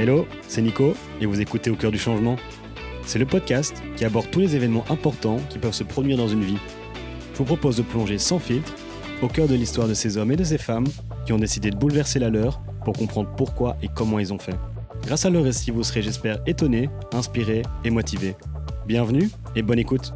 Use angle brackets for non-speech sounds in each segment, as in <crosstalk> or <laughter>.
Hello, c'est Nico et vous écoutez Au cœur du changement. C'est le podcast qui aborde tous les événements importants qui peuvent se produire dans une vie. Je vous propose de plonger sans filtre au cœur de l'histoire de ces hommes et de ces femmes qui ont décidé de bouleverser la leur pour comprendre pourquoi et comment ils ont fait. Grâce à leur récit, vous serez, j'espère, étonné, inspiré et motivé. Bienvenue et bonne écoute.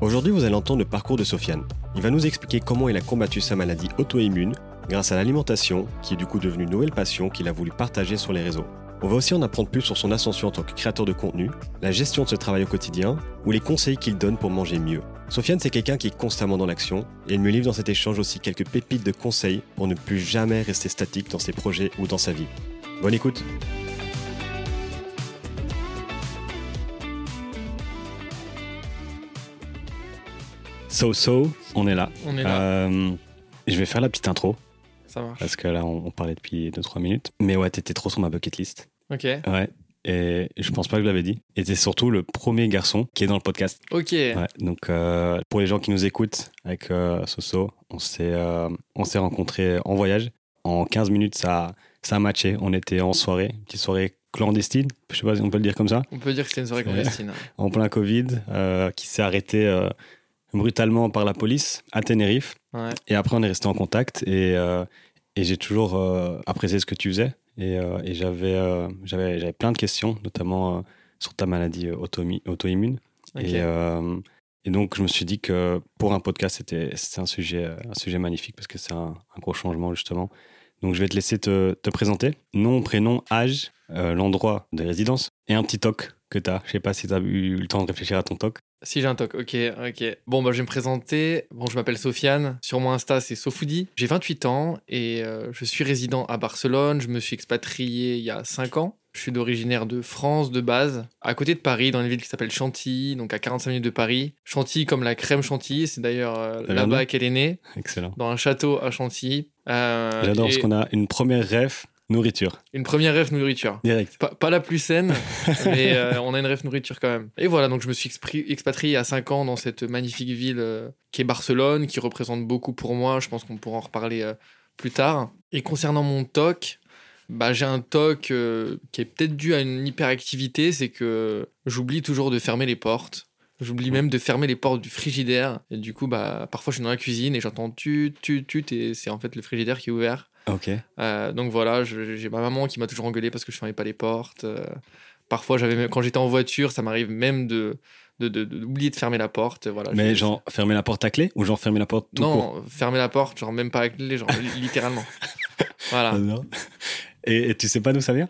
Aujourd'hui, vous allez entendre le parcours de Sofiane. Il va nous expliquer comment il a combattu sa maladie auto-immune grâce à l'alimentation, qui est du coup devenue une nouvelle passion qu'il a voulu partager sur les réseaux. On va aussi en apprendre plus sur son ascension en tant que créateur de contenu, la gestion de ce travail au quotidien ou les conseils qu'il donne pour manger mieux. Sofiane, c'est quelqu'un qui est constamment dans l'action et il me livre dans cet échange aussi quelques pépites de conseils pour ne plus jamais rester statique dans ses projets ou dans sa vie. Bonne écoute! So So, on est là. On est là. Euh, je vais faire la petite intro Ça marche. parce que là on, on parlait depuis 2-3 minutes. Mais ouais, t'étais trop sur ma bucket list. Ok. Ouais. Et je pense pas que je l'avais dit. Et t'es surtout le premier garçon qui est dans le podcast. Ok. Ouais. Donc euh, pour les gens qui nous écoutent avec euh, Soso, on s'est euh, on s'est rencontrés en voyage. En 15 minutes, ça, ça a matché. On était en soirée, une petite soirée clandestine. Je sais pas si on peut le dire comme ça. On peut dire que c'était une soirée clandestine. <laughs> En plein Covid, euh, qui s'est arrêté euh, brutalement par la police à Tenerife. Ouais. Et après, on est resté en contact et, euh, et j'ai toujours euh, apprécié ce que tu faisais. Et, euh, et j'avais, euh, j'avais, j'avais plein de questions, notamment sur ta maladie auto-immune. Et, et donc, je me suis dit que pour un podcast, c'était, c'était un, sujet, un sujet magnifique parce que c'est un, un gros changement, justement. Donc, je vais te laisser te, te présenter. Nom, prénom, âge, l'endroit de résidence et un petit toc que tu as. Je sais pas si tu as eu le temps de réfléchir à ton toc. Si j'ai un toc, ok, ok. Bon, bah, je vais me présenter. Bon, je m'appelle Sofiane. Sur mon Insta, c'est Sofoudi. J'ai 28 ans et euh, je suis résident à Barcelone. Je me suis expatrié il y a 5 ans. Je suis d'originaire de France de base, à côté de Paris, dans une ville qui s'appelle Chantilly, donc à 45 minutes de Paris. Chantilly comme la crème Chantilly, c'est d'ailleurs euh, là-bas qu'elle est née, Excellent. dans un château à Chantilly. Euh, J'adore et parce qu'on a une première rêve nourriture. Une première rêve nourriture. Direct. Pas, pas la plus saine, <laughs> mais euh, on a une rêve nourriture quand même. Et voilà, donc je me suis expatrié à 5 ans dans cette magnifique ville euh, qui est Barcelone, qui représente beaucoup pour moi. Je pense qu'on pourra en reparler euh, plus tard. Et concernant mon TOC, bah, j'ai un TOC euh, qui est peut-être dû à une hyperactivité, c'est que j'oublie toujours de fermer les portes. J'oublie même de fermer les portes du frigidaire. Et du coup, bah, parfois je suis dans la cuisine et j'entends tut, tut, tut, et c'est en fait le frigidaire qui est ouvert. Ok. Euh, donc voilà, j'ai ma maman qui m'a toujours engueulé parce que je fermais pas les portes. Euh, parfois, j'avais quand j'étais en voiture, ça m'arrive même de de- de- de- d'oublier de, fermer la porte. Voilà, Mais genre, fermer la porte à clé ou genre fermer la porte tout court? non, fermer la porte, genre même pas les gens, li- littéralement. <laughs> Voilà. Et, et tu sais pas d'où ça vient?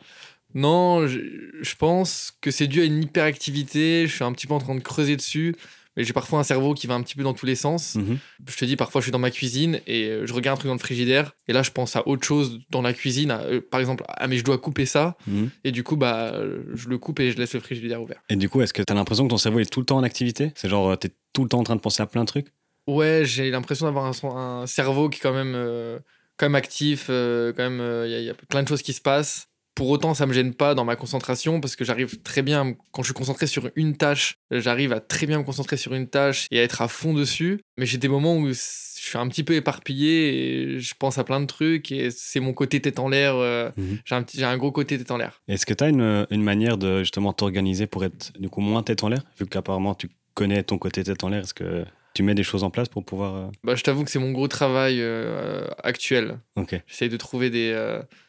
Non, je, je pense que c'est dû à une hyperactivité. Je suis un petit peu en train de creuser dessus. Mais j'ai parfois un cerveau qui va un petit peu dans tous les sens. Mhm. Je te dis, parfois, je suis dans ma cuisine et euh, je regarde un truc dans le frigidaire. Et là, je pense à autre chose dans la cuisine. à, euh, par exemple, ah, mais je dois couper ça. Mhm. Et du coup, bah, euh, je le coupe et je laisse le frigidaire ouvert. Et du coup, est-ce que tu as l'impression que ton cerveau est tout le temps en activité? C'est genre, tu es tout le temps en train de penser à plein de trucs? Ouais, j'ai l'impression d'avoir un, cerveau qui est quand même, euh, quand même actif. euh, quand même, il y a plein de choses qui se passent. Pour autant, ça me gêne pas dans ma concentration parce que j'arrive très bien, quand je suis concentré sur une tâche, j'arrive à très bien me concentrer sur une tâche et à être à fond dessus. Mais j'ai des moments où je suis un petit peu éparpillé et je pense à plein de trucs et c'est mon côté tête en l'air. euh, Mhm. j'ai un, petit- j'ai un gros côté tête en l'air. Est-ce que tu as une, une manière de justement t'organiser pour être du coup moins tête en l'air? Vu qu'apparemment tu connais ton côté tête en l'air, est-ce que tu mets des choses en place pour pouvoir. euh, Bah, je t'avoue que c'est mon gros travail euh, actuel. Ok. J'essaye de trouver des,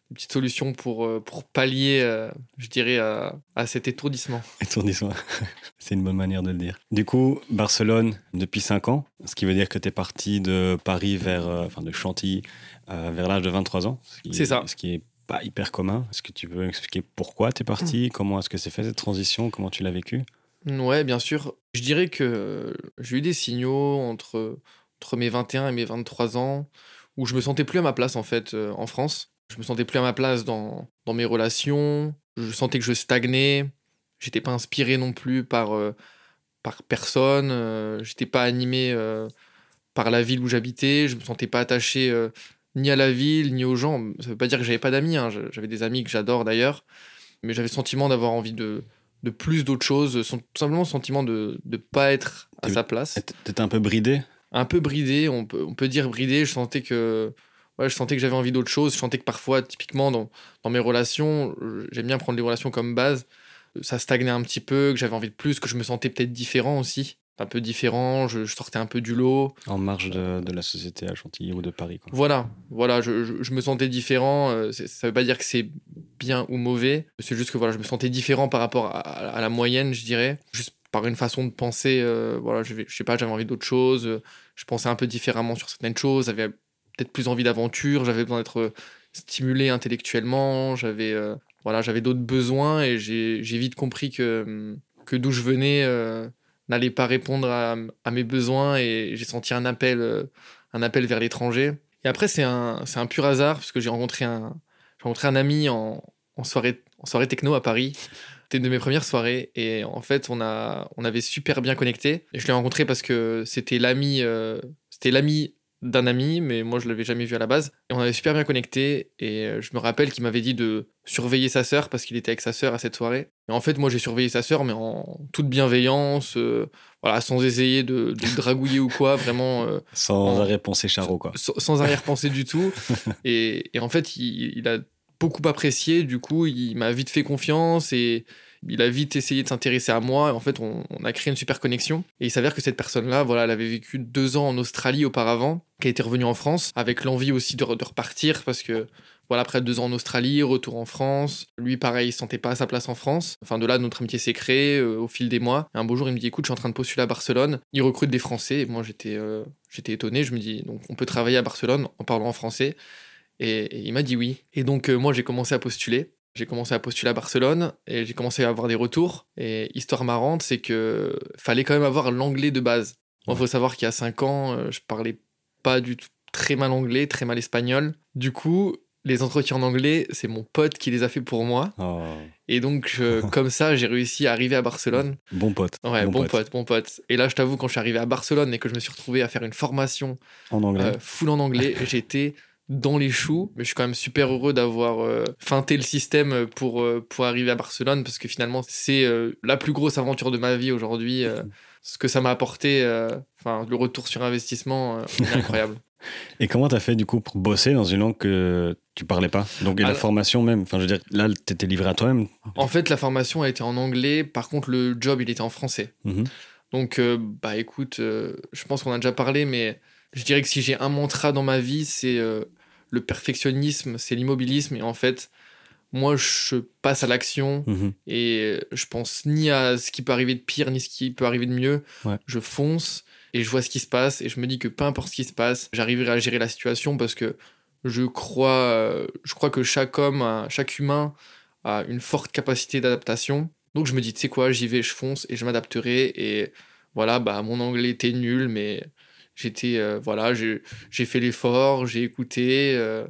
des petites solutions pour, euh, pour pallier, euh, je dirais, à, à cet étourdissement. Étourdissement. <laughs> C'est une bonne manière de le dire. Du coup, Barcelone depuis 5 ans, ce qui veut dire que tu es parti de Paris vers, euh, enfin de Chantilly euh, vers l'âge de 23 ans. ce qui C'est est- ça. Ce qui est pas hyper commun. Est-ce que tu veux expliquer pourquoi tu es parti? Hmm. Comment est-ce que c'est fait cette transition? Comment tu l'as vécu? Ouais, bien sûr. Je dirais que j'ai eu des signaux entre, entre mes 21 et mes 23 ans où je me sentais plus à ma place, en fait, euh, en France. Je me sentais plus à ma place dans, dans mes relations. Je sentais que je stagnais. J'étais pas inspiré non plus par, euh, par personne. euh, J'étais pas animé euh, par la ville où j'habitais. Je me sentais pas attaché euh, ni à la ville, ni aux gens. Ça veut pas dire que j'avais pas d'amis. hein. J'avais des amis que j'adore d'ailleurs. Mais j'avais le sentiment d'avoir envie de, de plus d'autres choses. Tout simplement le sentiment de ne pas être à sa place. T'étais un peu bridé? Un peu bridé, on peut, on peut dire bridé. Je sentais que ouais, je sentais que j'avais envie d'autre chose. Je sentais que parfois, typiquement, dans, dans mes relations, j'aime bien prendre les relations comme base. Ça stagnait un petit peu, que j'avais envie de plus, que je me sentais peut-être différent aussi un peu différent, je, sortais un peu du lot. En marge de, de, la société à Chantilly ou de Paris. Quoi. Voilà, voilà je, je, me sentais différent. Euh, ça veut pas dire que c'est bien ou mauvais, c'est juste que voilà, je me sentais différent par rapport à, la moyenne, je dirais. Juste par une façon de penser, euh, voilà, je, je sais pas, j'avais envie d'autre chose, je pensais un peu différemment sur certaines choses, j'avais plus envie d'aventure, j'avais besoin d'être stimulé intellectuellement, j'avais euh, voilà, j'avais d'autres besoins et j'ai vite compris que, que d'où je venais n'allait pas répondre à, mes besoins et j'ai senti un appel, euh, un appel vers l'étranger. Et après, c'est un, un pur hasard parce que j'ai rencontré un, rencontré un ami en, en, soirée, en soirée techno à Paris. C'était une de mes premières soirées et en fait, on, a, on avait super bien connecté. Et je l'ai rencontré parce que c'était l'ami, euh, c'était l'ami d'un ami, mais moi je l'avais jamais vu à la base. Et on avait super bien connecté. Et euh, je me rappelle qu'il m'avait dit de surveiller sa sœur parce qu'il était avec sa sœur à cette soirée. Et en fait, moi j'ai surveillé sa sœur, mais en toute bienveillance, euh, voilà, sans essayer de, dragouiller ou quoi, vraiment. Euh, sans arrière-pensée charo, quoi. Sans, arrière-pensée du tout. <laughs> Et, en fait, il, il, a beaucoup apprécié. Du coup, il m'a vite fait confiance et il a vite essayé de s'intéresser à moi. En fait, on, a créé une super connexion. Et il s'avère que cette personne-là, voilà, elle avait vécu deux ans en Australie auparavant, qui été revenue en France, avec l'envie aussi de, repartir parce que voilà, après deux ans en Australie, retour en France. Lui, pareil, il sentait pas à sa place en France. Enfin, de là, notre amitié s'est créée euh, au fil des mois. Et un beau jour, il me dit Écoute, je suis en train de postuler à Barcelone. Il recrute des Français. Et moi, j'étais euh, j'étais étonné. Je me dis Donc, on peut travailler à Barcelone en parlant en français. Et, il m'a dit oui. Et donc, euh, moi, j'ai commencé à postuler. J'ai commencé à postuler à Barcelone et j'ai commencé à avoir des retours. Et histoire marrante, c'est que fallait quand même avoir l'anglais de base. Il faut savoir qu'il y a 5 ans, euh, je parlais pas du tout très mal anglais, très mal espagnol. Du coup, les entretiens en anglais, c'est mon pote qui les a fait pour moi. Oh. Et donc, <laughs> comme ça, j'ai réussi à arriver à Barcelone. Bon pote. Ouais, bon, pote. bon pote. Et là, je t'avoue, quand je suis arrivé à Barcelone et que je me suis retrouvé à faire une formation en anglais, euh, full en anglais, <laughs> j'étais dans les choux. Mais je suis quand même super heureux d'avoir euh, feinté le système pour, euh, pour arriver à Barcelone parce que finalement, c'est euh, la plus grosse aventure de ma vie aujourd'hui. ce que ça m'a apporté, enfin, le retour sur investissement, est <laughs> incroyable. Et comment tu as fait du coup pour bosser dans une langue que tu parlais pas? Donc, et la formation même, enfin, je veux dire, là, tu étais livré à toi-même En fait, la formation a été en anglais, par contre, le job, il était en français. Mhm. Donc, bah écoute, je pense qu'on a déjà parlé, mais je dirais que si j'ai un mantra dans ma vie, c'est le perfectionnisme, c'est l'immobilisme. Et en fait, moi, je passe à l'action mhm. et je pense ni à ce qui peut arriver de pire, ni ce qui peut arriver de mieux. Je fonce et je vois ce qui se passe et je me dis que peu importe ce qui se passe, j'arriverai à gérer la situation parce que je crois, je crois que chaque homme, chaque humain a une forte capacité d'adaptation. Donc je me dis, tu sais quoi, j'y vais, je fonce et je m'adapterai. Et voilà, bah, mon anglais était nul, mais J'étais, euh, voilà, j'ai fait l'effort, j'ai écouté, euh,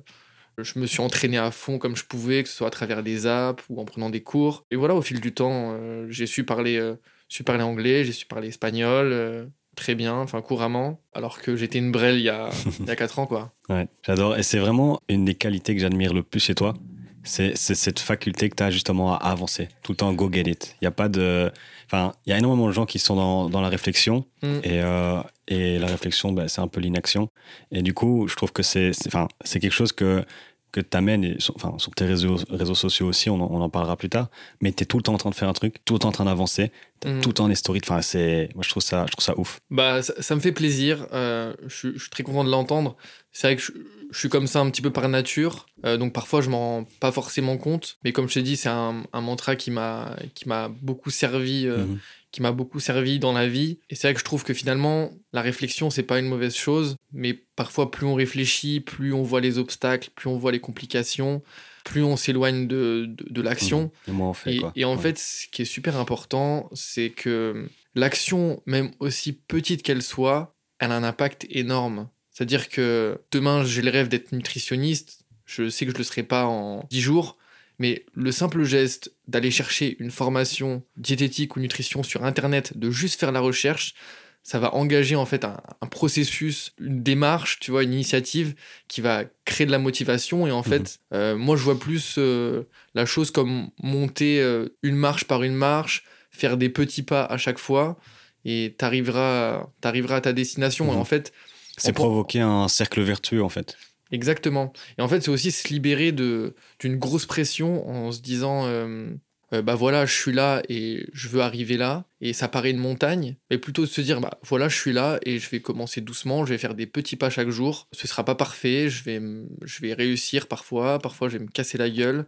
je me suis entraîné à fond comme je pouvais, que ce soit à travers des apps ou en prenant des cours. Et voilà, au fil du temps, euh, j'ai su parler, su parler anglais, j'ai su parler espagnol très bien, enfin couramment, alors que j'étais une brêle il y a, <laughs> il y a 4 ans, quoi. Ouais, j'adore. Et c'est vraiment une des qualités que j'admire le plus chez toi? C'est cette faculté que tu as justement à avancer. Tout le temps, go get it. Il n'y a pas de. Enfin, il y a énormément de gens qui sont dans, dans la réflexion mm. et, euh, et la réflexion, bah, c'est un peu l'inaction. Et du coup, je trouve que c'est enfin, quelque chose que, que tu amènes, enfin, sur tes réseaux, réseaux sociaux aussi, on en, on en parlera plus tard, mais tu es tout le temps en train de faire un truc, tout le temps en train d'avancer, mm. tout le temps les stories. Enfin, c'est, moi, je trouve ça, je trouve ça ouf. Bah, ça, me fait plaisir. Euh, je, je, suis très content de l'entendre. C'est vrai que je, je suis comme ça un petit peu par nature, euh, donc parfois je m'en rends pas forcément compte, mais comme je t'ai dit, c'est un, mantra qui m'a qui m'a beaucoup servi, euh, mhm. Qui m'a beaucoup servi dans la vie. Et c'est vrai que je trouve que finalement la réflexion c'est pas une mauvaise chose, mais parfois plus on réfléchit, plus on voit les obstacles, plus on voit les complications, plus on s'éloigne de, de, l'action. Mhm. Et, et, en fait, ce qui est super important, c'est que l'action, même aussi petite qu'elle soit, elle a un impact énorme. C'est-à-dire que demain, j'ai le rêve d'être nutritionniste. Je sais que je ne le serai pas en 10 jours. Mais le simple geste d'aller chercher une formation diététique ou nutrition sur Internet, de juste faire la recherche, ça va engager en fait un, processus, une démarche, tu vois, une initiative qui va créer de la motivation. Et en fait, mhm. euh, moi, je vois plus euh, la chose comme monter euh, une marche par une marche, faire des petits pas à chaque fois, et tu arriveras, à ta destination. Et mhm. en fait, c'est provoquer un cercle vertueux, en fait. Exactement. Et en fait, c'est aussi se libérer de d'une grosse pression en se disant euh, euh, bah voilà, je suis là et je veux arriver là et ça paraît une montagne, mais plutôt de se dire bah voilà, je suis là et je vais commencer doucement, je vais faire des petits pas chaque jour. Ce sera pas parfait, je vais je vais réussir parfois, parfois je vais me casser la gueule,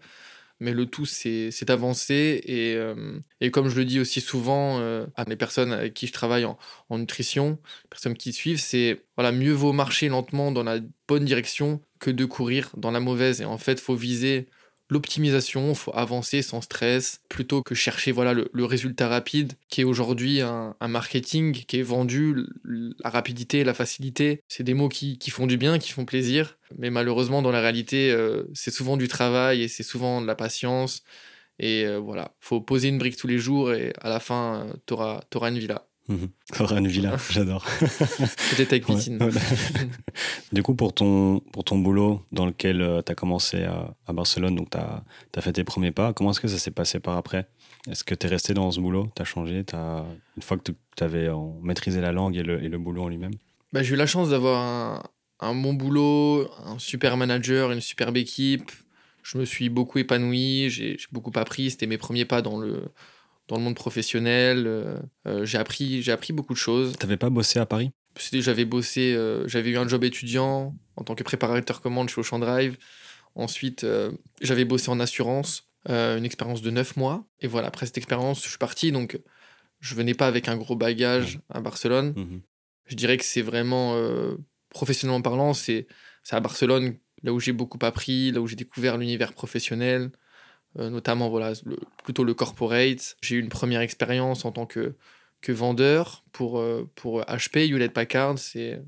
mais le tout, c'est d'avancer. Et, euh, et, comme je le dis aussi souvent euh, à mes personnes avec qui je travaille en, nutrition, personnes qui suivent, c'est voilà, mieux vaut marcher lentement dans la bonne direction que de courir dans la mauvaise. Et en fait, faut viser l'optimisation, faut avancer sans stress, plutôt que chercher voilà le, résultat rapide, qui est aujourd'hui un, marketing qui est vendu, la rapidité, la facilité, c'est des mots qui, font du bien, qui font plaisir, mais malheureusement dans la réalité, euh, c'est souvent du travail et c'est souvent de la patience, et euh, voilà, faut poser une brique tous les jours et à la fin, euh, tu auras une villa. Aura une villa, <laughs> j'adore. Peut-être avec piscine. du coup, pour ton, pour ton boulot dans lequel euh, tu as commencé à, à, Barcelone, donc tu as, as, fait tes premiers pas, comment est-ce que ça s'est passé par après? Est-ce que tu es resté dans ce boulot? Tu as changé? As, Une fois que tu avais maîtrisé la langue et le, et le boulot en lui-même? Bah, J'ai eu la chance d'avoir un, un bon boulot, un super manager, une superbe équipe. Je me suis beaucoup épanoui, j'ai beaucoup appris. C'était mes premiers pas dans le, dans le monde professionnel. Euh, euh, j'ai appris, j'ai appris beaucoup de choses. T'avais pas bossé à Paris? J'avais bossé, euh, j'avais eu un job étudiant en tant que préparateur commande chez Ocean Drive. Ensuite, j'avais bossé en assurance, une expérience de 9 mois. Et voilà, après cette expérience, je suis parti. Donc, je venais pas avec un gros bagage à Barcelone. Mhm. Je dirais que c'est vraiment, professionnellement parlant, c'est à Barcelone, là où j'ai beaucoup appris, là où j'ai découvert l'univers professionnel, notamment voilà, plutôt le corporate. J'ai eu une première expérience en tant que, que vendeur pour, euh, pour HP, Hewlett Packard. C'est,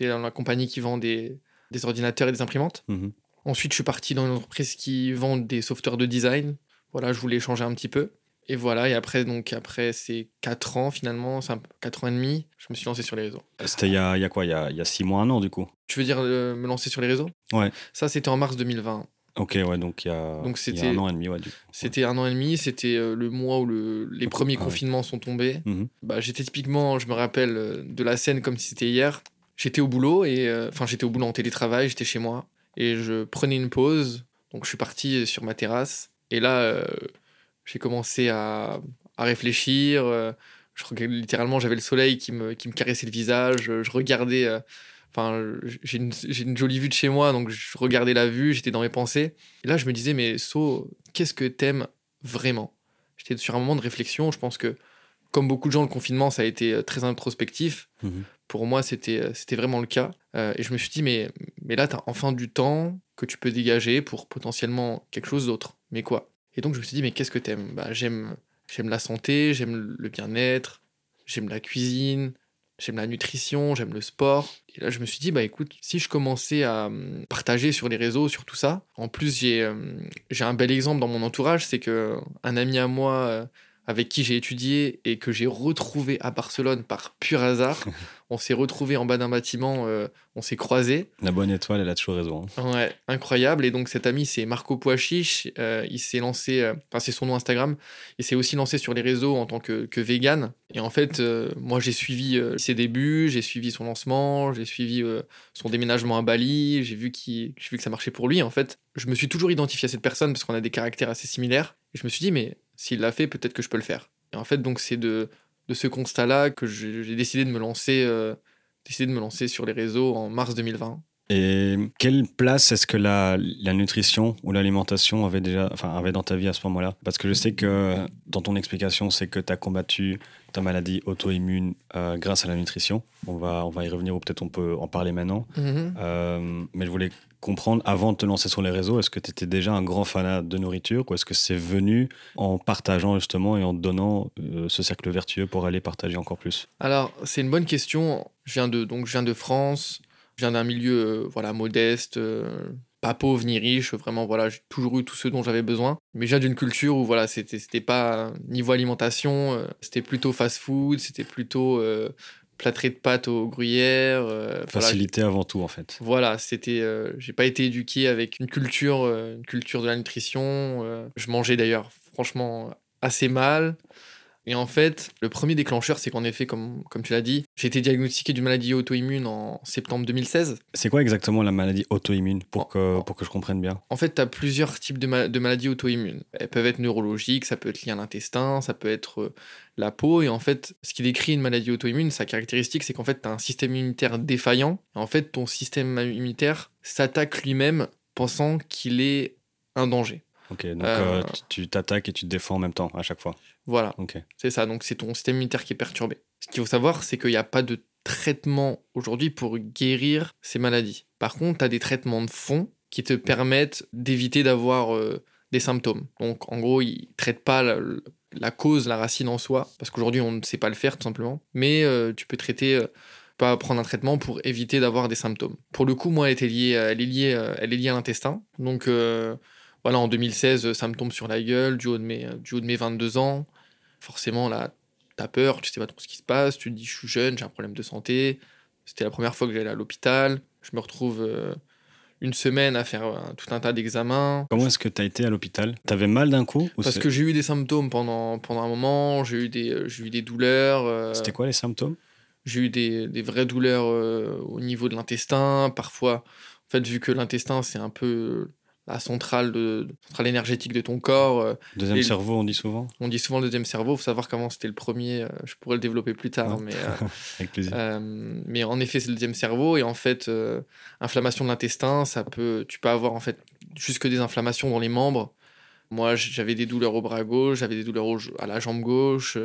la compagnie qui vend des, des ordinateurs et des imprimantes. Mhm. Ensuite, je suis parti dans une entreprise qui vend des softwares de design. Voilà, je voulais changer un petit peu. Et voilà, et après, donc, après ces 4 ans, finalement, 4 ans et demi, je me suis lancé sur les réseaux. C'était il y a, il y a quoi? Il y a, il y a 6 mois, un an, du coup? Tu veux dire euh, me lancer sur les réseaux? Ouais. Ça, c'était en mars 2020. Ok, ouais, donc il y a, donc un an et demi. Ouais, c'était un an et demi, c'était euh, le mois où le, les premiers ah confinements sont tombés. Mhm. Bah, j'étais typiquement, je me rappelle euh, de la scène comme si c'était hier. J'étais au boulot, et euh, enfin j'étais au boulot en télétravail, j'étais chez moi, et je prenais une pause. Donc je suis parti sur ma terrasse, et là j'ai commencé à, à réfléchir. je, littéralement, j'avais le soleil qui me, qui me caressait le visage, je regardais Enfin, j'ai une, jolie vue de chez moi, donc je regardais la vue, j'étais dans mes pensées. Et là, je me disais, mais So, qu'est-ce que t'aimes vraiment? J'étais sur un moment de réflexion. Je pense que, comme beaucoup de gens, le confinement, ça a été euh, très introspectif. Mhm. Pour moi, c'était euh, c'était vraiment le cas. Euh, et je me suis dit, mais, mais là, t'as enfin du temps que tu peux dégager pour potentiellement quelque chose d'autre. Mais quoi? Et donc, je me suis dit, mais qu'est-ce que t'aimes? Bah, J'aime la santé, j'aime le bien-être, j'aime la cuisine, J'aime la nutrition, j'aime le sport. Et là, je me suis dit, bah écoute, si je commençais à hum, partager sur les réseaux, sur tout ça, en plus, j'ai hum, j'ai un bel exemple dans mon entourage, c'est que un ami à moi euh, avec qui j'ai étudié et que j'ai retrouvé à Barcelone par pur hasard. <laughs> on s'est retrouvé en bas d'un bâtiment, euh, on s'est croisés. La bonne étoile, elle a toujours raison. Hein. Ouais, incroyable. Et donc cet ami, c'est Marco Poachiche. Euh, il s'est lancé, euh, enfin c'est son nom Instagram. Il s'est aussi lancé sur les réseaux en tant que, que vegan. Et en fait, moi j'ai suivi ses débuts, j'ai suivi son lancement, j'ai suivi son déménagement à Bali. J'ai vu, vu que ça marchait pour lui. En fait, je me suis toujours identifié à cette personne parce qu'on a des caractères assez similaires. Et je me suis dit, mais s'il l'a fait, peut-être que je peux le faire. Et en fait, donc, c'est de, de ce constat-là que j'ai décidé de me lancer, euh, décidé de me lancer sur les réseaux en mars 2020. Et quelle place est-ce que la, la, nutrition ou l'alimentation avait déjà, enfin, avait dans ta vie à ce moment-là? Parce que je sais que dans ton explication, c'est que tu as combattu ta maladie auto-immune euh, grâce à la nutrition. On va, on va y revenir ou peut-être on peut en parler maintenant. Mm-hmm. Euh, mais je voulais comprendre, avant de te lancer sur les réseaux, est-ce que tu étais déjà un grand fanat de nourriture ou est-ce que c'est venu en partageant justement et en donnant euh, ce cercle vertueux pour aller partager encore plus? Alors, c'est une bonne question. Je viens de, donc, je viens de France, je viens d'un milieu euh, voilà, modeste, euh, pas pauvre ni riche, vraiment, voilà, j'ai toujours eu tout ce dont j'avais besoin. Mais je viens d'une culture où voilà, c'était, pas niveau alimentation, c'était plutôt fast-food, c'était plutôt plâtré de pâtes aux gruyères. Euh, Facilité avant tout, en fait. Voilà, c'était. Euh, j'ai pas été éduqué avec une culture, euh, une culture de la nutrition. je mangeais d'ailleurs, franchement, assez mal. Et en fait, le premier déclencheur, c'est qu'en effet, comme, comme tu l'as dit, j'ai été diagnostiqué d'une maladie auto-immune en septembre 2016. C'est quoi exactement la maladie auto-immune pour que, pour que je comprenne bien? En fait, tu as plusieurs types de, ma- de maladies auto-immunes. Elles peuvent être neurologiques, ça peut être lié à l'intestin, ça peut être euh, la peau. Et en fait, ce qui décrit une maladie auto-immune, sa caractéristique, c'est qu'en fait, tu as un système immunitaire défaillant. Et en fait, ton système immunitaire s'attaque lui-même pensant qu'il est un danger. Ok, donc Euh, euh, tu- t'attaques et tu te défends en même temps à chaque fois. Voilà. C'est ça, donc c'est ton système immunitaire qui est perturbé. Ce qu'il faut savoir, c'est qu'il n'y a pas de traitement aujourd'hui pour guérir ces maladies. Par contre, tu as des traitements de fond qui te permettent d'éviter d'avoir euh, des symptômes. Donc en gros, ils ne traitent pas la, la cause, la racine en soi, parce qu'aujourd'hui on ne sait pas le faire tout simplement, mais euh, tu peux traiter... pas prendre un traitement pour éviter d'avoir des symptômes. Pour le coup, moi, elle, était liée, elle, est liée, elle est liée à l'intestin. Donc, euh, voilà, en 2016, ça me tombe sur la gueule du haut de mes, du haut de mes 22 ans. Forcément, là, t'as peur, tu sais pas trop ce qui se passe, tu te dis, je suis jeune, j'ai un problème de santé. C'était la première fois que j'allais à l'hôpital. Je me retrouve euh, une semaine à faire euh, tout un tas d'examens. Comment est-ce que tu as été à l'hôpital? T'avais mal d'un coup ou Parce que j'ai eu des symptômes pendant, pendant un moment, j'ai eu des, euh, j'ai eu des douleurs. euh, C'était quoi les symptômes? j'ai eu des, des vraies douleurs euh, au niveau de l'intestin. Parfois, en fait, vu que l'intestin, c'est un peu la centrale, de, centrale énergétique de ton corps, euh, Deuxième Et- cerveau, on dit souvent on dit souvent le deuxième cerveau. Il faut savoir comment c'était le premier. euh, je pourrais le développer plus tard. Ouais. Mais, euh, <laughs> Avec plaisir. euh, mais en effet, c'est le deuxième cerveau. Et en fait, euh, inflammation de l'intestin, ça peut, tu peux avoir en fait jusque des inflammations dans les membres. Moi, j'avais des douleurs au bras gauche, j'avais des douleurs au- à la jambe gauche.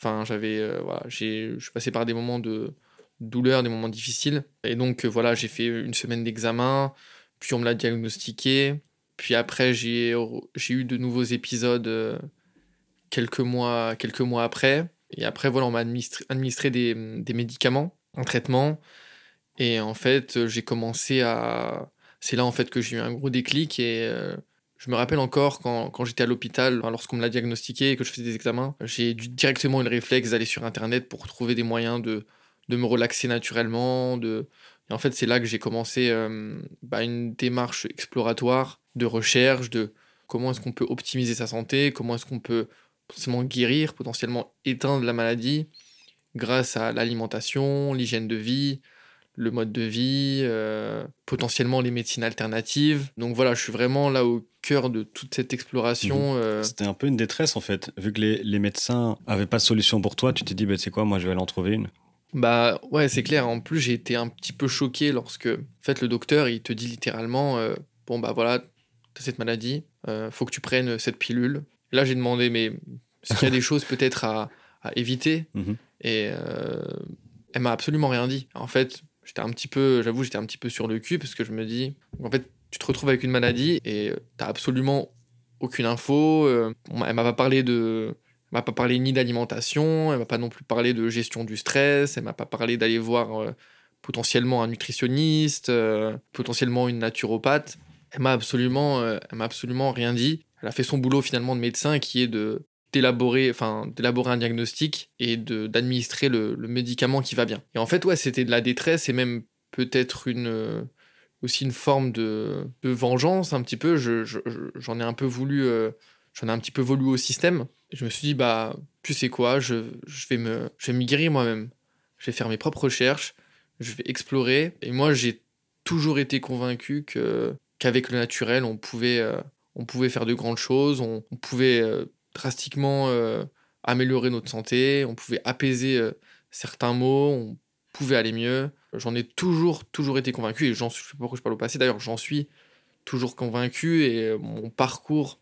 Enfin, j'avais, voilà, j'ai, je suis passé par des moments de douleur, des moments difficiles. Et donc, voilà, j'ai fait une semaine d'examen, puis on me l'a diagnostiqué. Puis après, j'ai, eu de nouveaux épisodes euh, quelques mois, quelques mois après. Et après, voilà, on m'a administré, des, des médicaments, un traitement. Et en fait, euh, j'ai commencé à. C'est là, en fait, que j'ai eu un gros déclic. Et euh, je me rappelle encore quand, quand j'étais à l'hôpital, lorsqu'on me l'a diagnostiqué et que je faisais des examens, j'ai directement eu le réflexe d'aller sur Internet pour trouver des moyens de, de me relaxer naturellement. De... Et en fait, c'est là que j'ai commencé euh, bah, une démarche exploratoire de recherche de comment est-ce qu'on peut optimiser sa santé, comment est-ce qu'on peut potentiellement guérir, potentiellement éteindre la maladie grâce à l'alimentation, l'hygiène de vie, le mode de vie, euh, potentiellement les médecines alternatives. Donc voilà, je suis vraiment là au cœur de toute cette exploration. euh, C'était un peu une détresse en fait. Vu que les, les médecins avaient pas de solution pour toi, tu t'es dit, bah, tu sais quoi, moi je vais aller en trouver une. Bah ouais, c'est clair. En plus, j'ai été un petit peu choqué lorsque, en fait, le docteur, il te dit littéralement, euh, bon bah voilà, t'as cette maladie, euh, faut que tu prennes cette pilule. Et là, j'ai demandé, mais est-ce qu'il y a des <laughs> choses peut-être à, à éviter? Mhm. Et euh, elle m'a absolument rien dit. En fait, j'étais un petit peu, j'avoue, j'étais un petit peu sur le cul parce que je me dis, en fait, tu te retrouves avec une maladie et t'as absolument aucune info. elle m'a pas parlé de, elle m'a pas parlé ni d'alimentation, elle m'a pas non plus parlé de gestion du stress, elle m'a pas parlé d'aller voir euh, potentiellement un nutritionniste, euh, potentiellement une naturopathe. Elle m'a absolument, euh, elle m'a absolument rien dit. Elle a fait son boulot finalement de médecin qui est de d'élaborer enfin un diagnostic et de d'administrer le, médicament qui va bien. Et en fait ouais, c'était de la détresse et même peut-être une aussi une forme de, vengeance un petit peu. Je- je- je- J'en ai un peu voulu j'en ai un petit peu voulu au système. Je me suis dit bah tu sais quoi, je, je vais me je vais m'y guérir moi-même. Je vais faire mes propres recherches, je vais explorer et moi j'ai toujours été convaincu que qu'avec le naturel, on pouvait euh, on pouvait faire de grandes choses, on, pouvait euh, drastiquement euh, améliorer notre santé, on pouvait apaiser certains maux, on pouvait aller mieux. J'en ai toujours, toujours été convaincu et j'en suis, sais pas pourquoi je parle au passé, d'ailleurs j'en suis toujours convaincu et mon parcours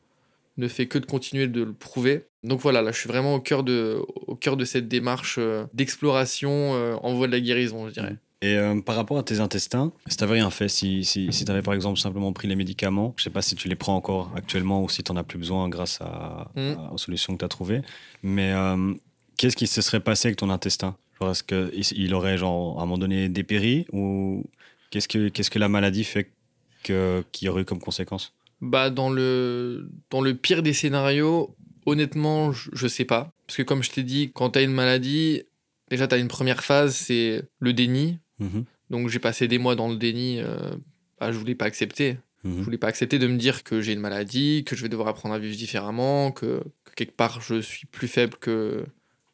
ne fait que de continuer de le prouver. Donc voilà, là je suis vraiment au cœur de, au cœur de cette démarche euh, d'exploration euh, en voie de la guérison, je dirais. Et euh, par rapport à tes intestins, si t'avais rien fait, si, si, si t'avais par exemple simplement pris les médicaments, je sais pas si tu les prends encore actuellement ou si t'en as plus besoin grâce à, Mm. à- aux solutions que t'as trouvées, mais euh, qu'est-ce qui se serait passé avec ton intestin? Est-ce qu'il il aurait genre, à un moment donné dépéri ou qu'est-ce que, qu'est-ce que la maladie fait qu'il y aurait eu comme conséquence? Bah dans le dans le pire des scénarios, honnêtement, je, sais pas parce que comme je t'ai dit, quand tu as une maladie, déjà tu as une première phase, c'est le déni. Mhm, Donc j'ai passé des mois dans le déni euh, bah, je voulais pas accepter. mhm. Je voulais pas accepter de me dire que j'ai une maladie, que je vais devoir apprendre à vivre différemment, que, que quelque part je suis plus faible que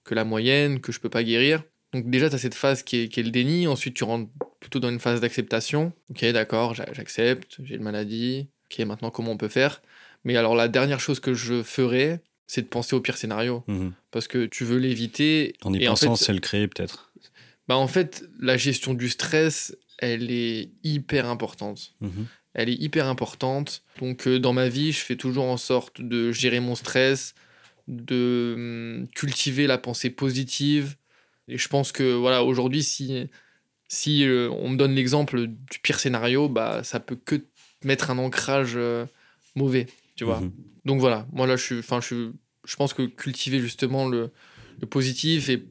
que la moyenne, que je peux pas guérir. Donc déjà, tu as cette phase qui est, qui est, le déni. Ensuite, tu rentres plutôt dans une phase d'acceptation. Ok, d'accord, j'accepte, j'ai une maladie. Ok, maintenant, comment on peut faire? Mais alors, la dernière chose que je ferais, c'est de penser au pire scénario. Mhm. Parce que tu veux l'éviter. En y et pensant, en fait, c'est le créer peut-être. bah, en fait, la gestion du stress, elle est hyper importante. Mhm. Elle est hyper importante. Donc, euh, dans ma vie, je fais toujours en sorte de gérer mon stress, de hum, cultiver la pensée positive. Et je pense que, voilà, aujourd'hui, si, si euh, on me donne l'exemple du pire scénario, bah, ça peut que mettre un ancrage euh, mauvais, tu vois. Mhm. Donc voilà, moi là, je, suis, enfin, je, suis- je pense que cultiver justement le, le positif et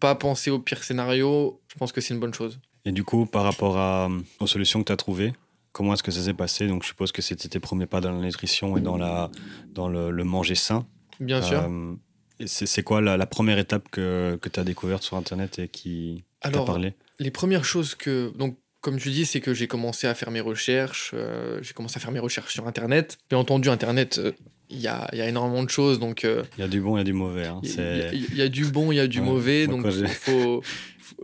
pas penser au pire scénario, je pense que c'est une bonne chose. Et du coup, par rapport à, aux solutions que tu as trouvées, comment est-ce que ça s'est passé? Donc, je suppose que c'était tes premiers pas dans la nutrition et dans, la, dans le, le manger sain. Bien sûr. Euh, et c'est quoi la, la première étape que, que tu as découverte sur Internet et qui t'a parlé? les premières choses que. Donc, comme tu dis, c'est que j'ai commencé à faire mes recherches. euh, j'ai commencé à faire mes recherches sur Internet. Bien entendu, Internet, euh, il y, a, il y a énormément de choses. Donc, euh, Il y a du bon, il y a du mauvais. hein. il y, C'est- il y- il y a du bon, il y a du Ouais, mauvais. Donc, j'ai-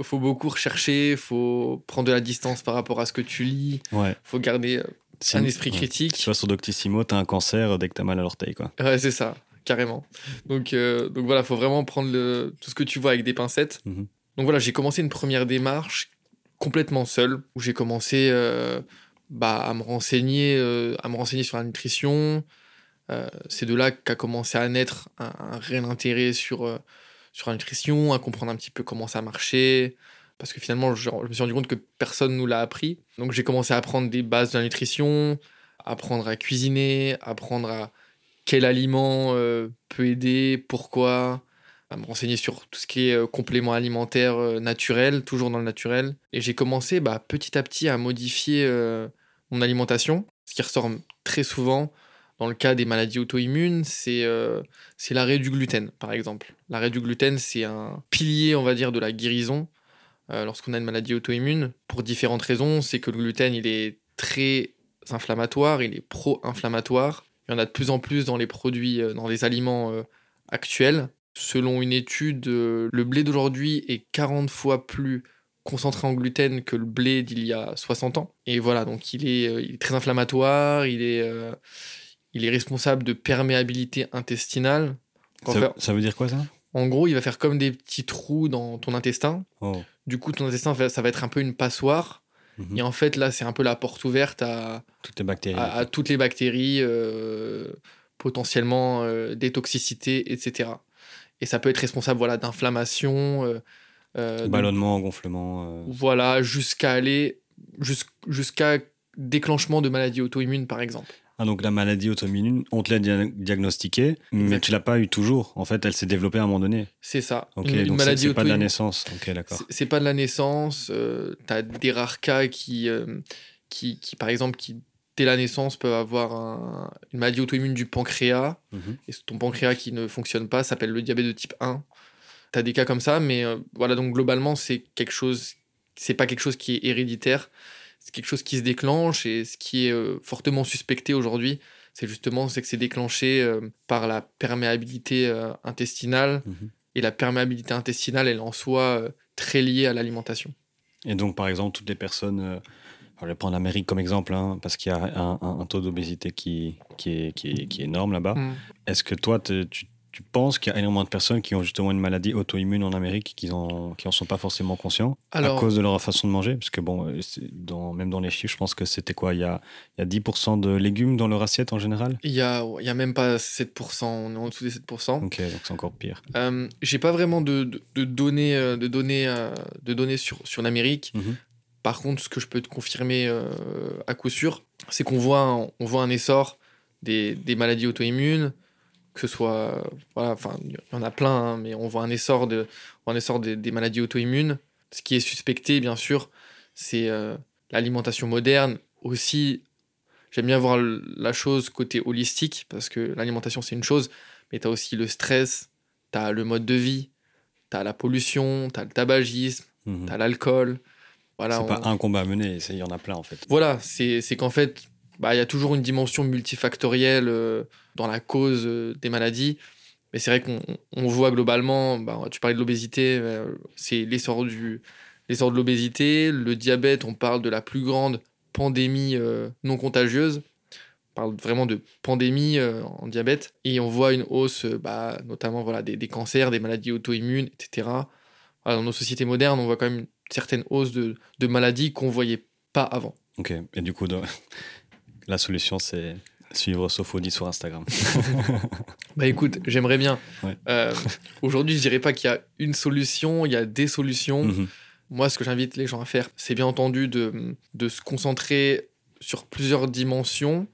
faut, beaucoup rechercher. faut prendre de la distance par rapport à ce que tu lis. Ouais. faut garder Si- un esprit ouais. critique. Tu vois, sur Doctissimo, t'as un cancer dès que t'as mal à l'orteil, quoi. Ouais, c'est ça, carrément. Donc, euh, donc voilà, faut vraiment prendre le, tout ce que tu vois avec des pincettes. Mhm. Donc voilà, j'ai commencé une première démarche complètement seul, où j'ai commencé euh, bah, à me renseigner, à me renseigner sur la nutrition. Euh, c'est de là qu'a commencé à naître un, réel intérêt sur, euh, sur la nutrition, à comprendre un petit peu comment ça marchait. Parce que finalement, je, je me suis rendu compte que personne nous l'a appris. Donc j'ai commencé à apprendre des bases de la nutrition, apprendre à cuisiner, apprendre à quel aliment euh, peut aider, pourquoi, à me renseigner sur tout ce qui est euh, complément alimentaire naturel, toujours dans le naturel. Et j'ai commencé bah, petit à petit à modifier mon alimentation. Ce qui ressort très souvent dans le cas des maladies auto-immunes, c'est euh, l'arrêt du gluten, par exemple. L'arrêt du gluten, c'est un pilier, on va dire, de la guérison euh, lorsqu'on a une maladie auto-immune, pour différentes raisons. C'est que le gluten, il est très inflammatoire, il est pro-inflammatoire. Il y en a de plus en plus dans les produits, euh, dans les aliments euh, actuels. Selon une étude, le blé d'aujourd'hui est 40 fois plus concentré en gluten que le blé d'il y a 60 ans. Et voilà, donc il est, très inflammatoire, il est, il est responsable de perméabilité intestinale. Ça, fait- ça veut dire quoi, ça? En gros, il va faire comme des petits trous dans ton intestin. Oh. Du coup, ton intestin, ça va être un peu une passoire. Mhm. Et en fait, là, c'est un peu la porte ouverte à, Toutes les bactéries. à, à toutes les bactéries, euh, potentiellement euh, des toxicités, etc. Et ça peut être responsable voilà, d'inflammation, euh, euh, Ballonnement, gonflement. voilà, jusqu'à aller jus- jusqu'à déclenchement de maladies auto-immunes, par exemple. Ah, donc la maladie auto-immune, on te l'a dia- diagnostiquée, mais tu l'as pas eu toujours. En fait, elle s'est développée à un moment donné. C'est ça. Ok, Une- donc c'est- maladie c'est pas de la naissance. Ok, d'accord. C'est- pas de la naissance. tu as des rares cas qui, euh, qui, qui, par exemple, qui dès la naissance peuvent avoir un- une maladie auto-immune du pancréas. Mhm. Et ton pancréas qui ne fonctionne pas s'appelle le diabète de type 1. Tu as des cas comme ça, mais euh, voilà, donc globalement, c'est quelque chose, c'est pas quelque chose qui est héréditaire. C'est quelque chose qui se déclenche et ce qui est euh, fortement suspecté aujourd'hui, c'est justement c'est que c'est déclenché euh, par la perméabilité euh, intestinale. Mhm. Et la perméabilité intestinale, elle est en soi très liée à l'alimentation. Et donc, par exemple, toutes les personnes. je vais prendre l'Amérique comme exemple, hein, parce qu'il y a un, un- un taux d'obésité qui, qui, est, qui, est, qui est énorme là-bas. Mm. Est-ce que toi, tu, tu penses qu'il y a énormément de personnes qui ont justement une maladie auto-immune en Amérique qui en, qui en sont pas forcément conscients Alors- à cause de leur façon de manger? Parce que, bon, euh, dans, même dans les chiffres, je pense que c'était quoi? Il y, a, il y a 10% de légumes dans leur assiette en général? Il y a, il y a même pas 7%, on est en dessous des 7%. Ok, donc c'est encore pire. Euh, J'ai pas vraiment de, de, de données, euh, de données, euh, de données sur, sur l'Amérique. Mhm. Par contre, ce que je peux te confirmer euh, à coup sûr, c'est qu'on voit, un- on voit un essor des, des maladies auto-immunes, que ce soit. Voilà, enfin, il y en a plein, hein, mais on voit un essor, de, un essor des, des maladies auto-immunes. Ce qui est suspecté, bien sûr, c'est euh, l'alimentation moderne. Aussi, j'aime bien voir la chose côté holistique, parce que l'alimentation, c'est une chose, mais tu as aussi le stress, tu as le mode de vie, tu as la pollution, tu as le tabagisme, Mhm. tu as l'alcool. Voilà, C'est on- pas un combat à mener, il y en a plein en fait. voilà, c'est c'est qu'en fait, bah, y a toujours une dimension multifactorielle euh, dans la cause euh, des maladies. Mais c'est vrai qu'on on voit globalement, bah, tu parlais de l'obésité, euh, c'est l'essor du l'essor de l'obésité, le diabète, on parle de la plus grande pandémie non contagieuse. On parle vraiment de pandémie en diabète. Et on voit une hausse, bah, notamment voilà, des, cancers, des maladies auto-immunes, etc. dans nos sociétés modernes, on voit quand même une certaine hausse de maladies qu'on ne voyait pas avant. Ok, et du coup, la solution, c'est suivre Sophonie sur Instagram. <laughs> bah écoute, j'aimerais bien. Euh, aujourd'hui, je dirais pas qu'il y a une solution, il y a des solutions. Mhm. Moi, ce que j'invite les gens à faire, c'est bien entendu de, de, se concentrer sur plusieurs dimensions.